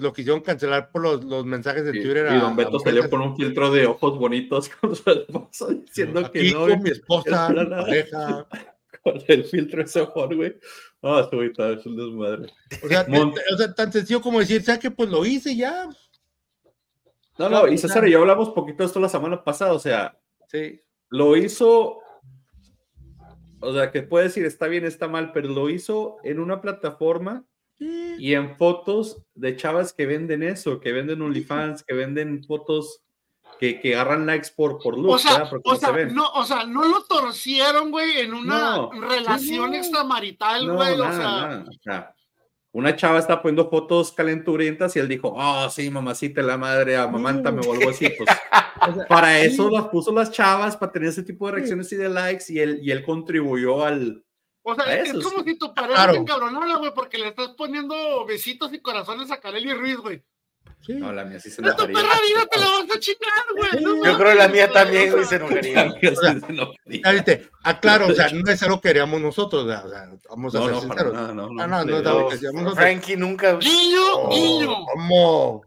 lo quisieron cancelar por los, los mensajes de Y, Twitter. y a- Don Beto a salió con un filtro de ojos bonitos con su esposa diciendo que no. con mi esposa, pareja. El filtro ese ojo, güey. Ah, este güey está, es un desmadre. O sea, o sea, tan sencillo como decir, ¿sabes qué? Pues lo hice ya. No, no, y César y yo hablamos poquito de esto la semana pasada, o sea, Sí. lo hizo, o sea, que puede decir está bien, está mal, pero lo hizo en una plataforma y en fotos de chavas que venden eso, que venden OnlyFans, que venden fotos que, que agarran likes por, por look, O sea, o no se sea, ven. no, o sea, no lo torcieron, güey, en una No, relación no. extramarital, No, güey. o sea, nada, o sea, una chava está poniendo fotos calenturientas y él dijo, oh, sí, mamacita, la madre, amamántame o algo así. Pues, O sea, para sí. eso las puso las chavas, para tener ese tipo de reacciones y de likes, y él, y él contribuyó al... o sea, es, eso, es como sí. si tu pareja Claro. te encabronara, güey, porque le estás poniendo besitos y corazones a Kareli Ruiz, güey. Sí. No, la mía sí se tu enojaría. perra vida te la vas a chingar, güey. no Yo creo que la mía también, güey, se enojaría. Sea, aclaro, o sea, no es algo que queríamos nosotros, o sea, vamos a No, ser no, sinceros. no, Ah, no, no, no, No. Frankie nunca. Guiño, Oh, guiño. ¿Cómo?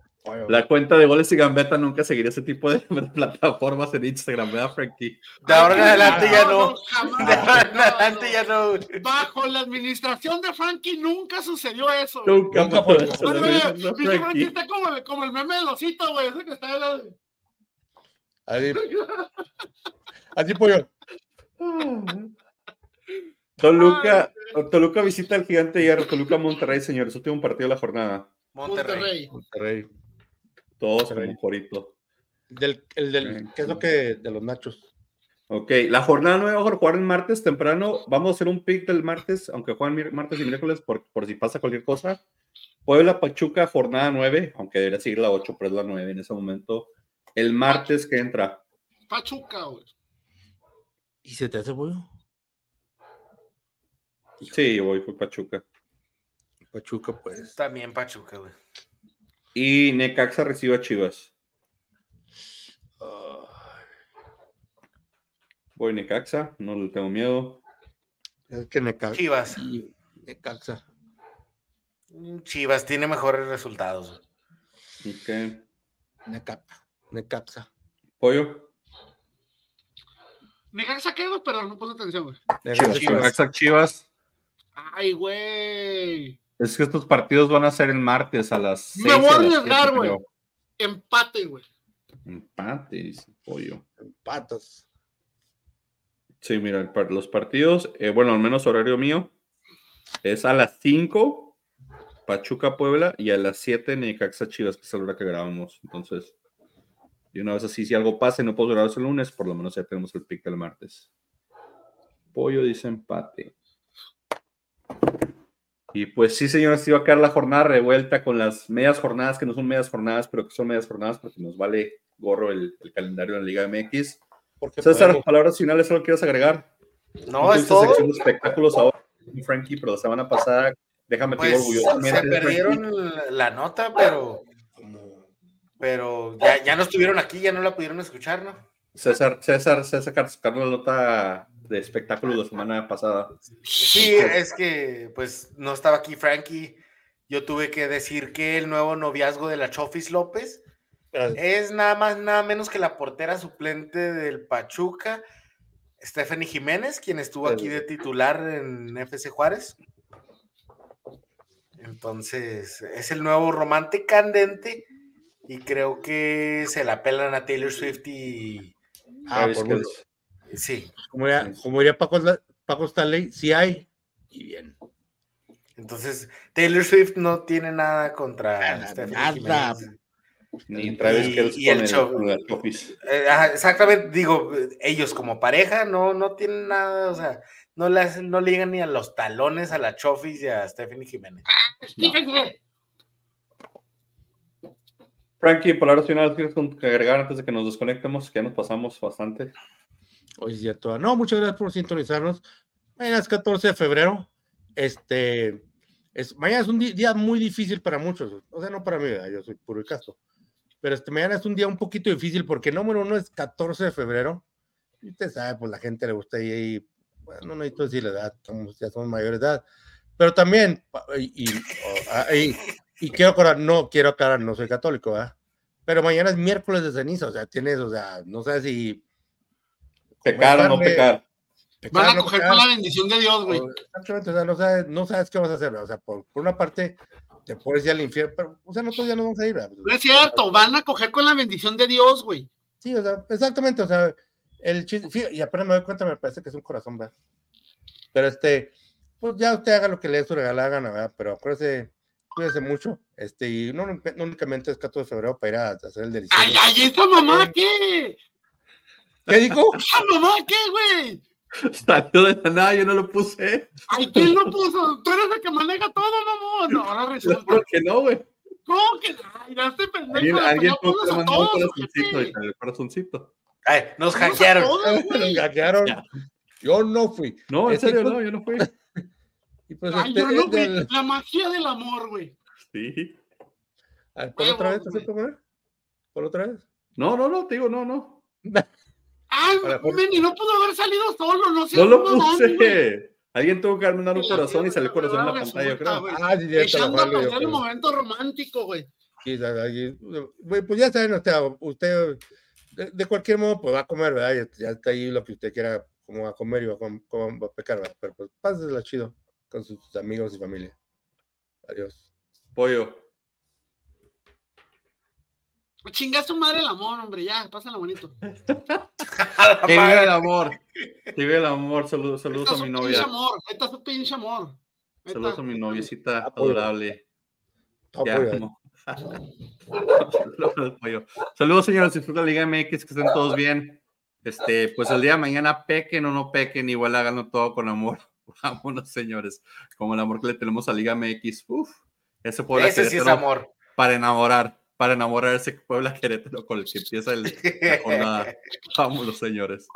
La cuenta de goles y gambeta nunca seguiría ese tipo de plataformas en Instagram, ¿verdad, Frankie? De ahora en adelante ya no. De ahora en adelante ya no. Bajo la administración de Frankie nunca sucedió eso. Nunca, Nunca eso, no, pinche Frankie Frankie. está como, el- como el meme del osito, güey. Ese que está de la- Así, así pollo. Toluca, Toluca visita al gigante hierro, Toluca Monterrey, señores. Último partido de la jornada. Monterrey. Monterrey. Monterrey. Todos como jorito. Del, el del, ¿Qué es lo que de los nachos? Ok, la jornada 9 vamos a jugar el martes temprano. Vamos a hacer un pick del martes, aunque juegan martes y miércoles por, por si pasa cualquier cosa. Puebla Pachuca, jornada 9, aunque debería seguir la 8, pero es la 9 en ese momento. El martes que entra. Pachuca, güey. ¿Y se te hace pollo? Sí, voy por Pachuca. Pachuca, pues. También Pachuca, güey. Y Necaxa recibe a Chivas. Voy Necaxa, no le tengo miedo. Es que Necaxa. Chivas. Necaxa. Chivas tiene mejores resultados. Ok. Necaxa. Necaxa. Pollo. Necaxa qué, güey, pero no puse atención, güey. Necaxa. Chivas. Necaxa Chivas. Ay, güey. Es que estos partidos van a ser el martes a las Me 6 voy a arriesgar, 7, güey. Empate, güey. Empate, dice pollo. Empatas. Sí, mira, el los partidos, eh, bueno, al menos horario mío, es a las 5 Pachuca Puebla y a las 7 Necaxa Chivas, que es la hora que grabamos. Entonces, y una vez así, si algo pasa y no puedo grabar el lunes, por lo menos ya tenemos el pick del martes. Pollo dice empate. Y pues sí, señores, iba a quedar la jornada revuelta con las medias jornadas, que no son medias jornadas, pero que son medias jornadas porque nos vale gorro el, calendario de la Liga MX. César, palabras finales, ¿solo quieres agregar? No, es todo. de espectáculos ahora, Frankie, pero la semana pasada, déjame pues, orgullosamente. Se perdieron la nota, pero pero ya, ya no estuvieron aquí, ya no la pudieron escuchar, ¿no? César, César, César sacando la nota de espectáculo la semana pasada. Sí, es que pues no estaba aquí Frankie. Yo tuve que decir que el nuevo noviazgo de la Chofis López es nada más, nada menos que la portera suplente del Pachuca, Stephanie Jiménez, quien estuvo aquí de titular en FC Juárez. Entonces, es el nuevo romante candente y creo que se la pelan a Taylor Swift y... Ah, por Sí. Como diría, como diría Paco, Paco Stanley, sí hay y bien. Entonces, Taylor Swift no tiene nada contra nada. Ni Travis y, el show. Eh, exactamente, digo, ellos como pareja no, no tienen nada, o sea, no le, no le llegan ni a los talones a la Chofis y a Stephanie Jiménez. Frankie, palabras finales ¿quieres agregar antes de que nos desconectemos? Que ya nos pasamos bastante. Hoy es día toda. No, muchas gracias por sintonizarnos. Mañana es 14 de febrero. Este, es, mañana es un día muy difícil para muchos. O sea, no para mí, yo soy puro y casto. Pero este, mañana es un día un poquito difícil porque número uno es 14 de febrero. Y usted sabe, pues la gente le gusta ir bueno, no necesito decir la edad, ya somos mayores de edad. Pero también, y, y, y, quiero aclarar, no quiero aclarar, no soy católico, ¿verdad? Pero mañana es miércoles de ceniza, o sea, tienes, o sea, no sé si Pecar o no pecar. Van a coger con la bendición de Dios, güey. Exactamente, o sea, no sabes, no sabes qué vas a hacer, o sea, por, por una parte te puedes ir al infierno, pero, o sea, nosotros ya no vamos a ir. No es cierto, van a coger con la bendición de Dios, güey. Sí, o sea, exactamente, o sea, el chiste, y apenas me doy cuenta, me parece que es un corazón, ¿verdad? Pero este, pues ya usted haga lo que le dé su regala gana, ¿verdad? Pero acuérdese, cuídese mucho, este, y no, no únicamente es 14 de febrero para ir a hacer el delicioso. ¡Ay, ay, esta mamá qué! ¿Qué dijo? ¡Ah, mamá, qué, güey! Salió de la nada, yo no lo puse. Ay, ¿quién lo puso? Tú eres el que maneja todo, mamón. No, ahora resulta. ¿Por qué no, güey? ¿Cómo que? Ay, ya estoy pendejo. Alguien, alguien tuvo que mandar un corazoncito, el corazoncito. Ay, nos hackearon. Nos hackearon. Yo no fui. No, en serio, no, yo no fui. y pues Ay, este, yo no fui. La magia del amor, güey. Sí. ¿Por otra vez? ¿Te ¿Por otra vez? No, no, no, te digo, no, no. Ay, y no pudo haber salido solo, no sé. No lo puse. Alguien tuvo que mandar un corazón y salió el corazón en la pantalla, creo. Ah, sí, ya Echando a el momento romántico, güey. Sí, pues ya saben, usted, de, cualquier modo, pues va a comer, ¿verdad? Ya, está ahí lo que usted quiera, como a comer y va a, a pecar, ¿verdad? Pero pues pásela chido con sus amigos y familia. Adiós. Pollo. Chinga su madre el amor, hombre, ya, pásala bonito. Que vive el amor. Que vive el amor. Saludos, saludos a mi novia. Amor. Esta es su pinche amor. Saludos a mi noviecita adorable. Saludos, señores. Disfruta la Liga MX, que estén todos bien. Este, pues el día de mañana pequen o no pequen, igual háganlo todo con amor. Vámonos, señores. Como el amor que le tenemos a Liga MX. Uf, ese, ese sí es amor. Para enamorar para enamorarse Puebla Querétaro con el que empieza el, la jornada. Vámonos, señores.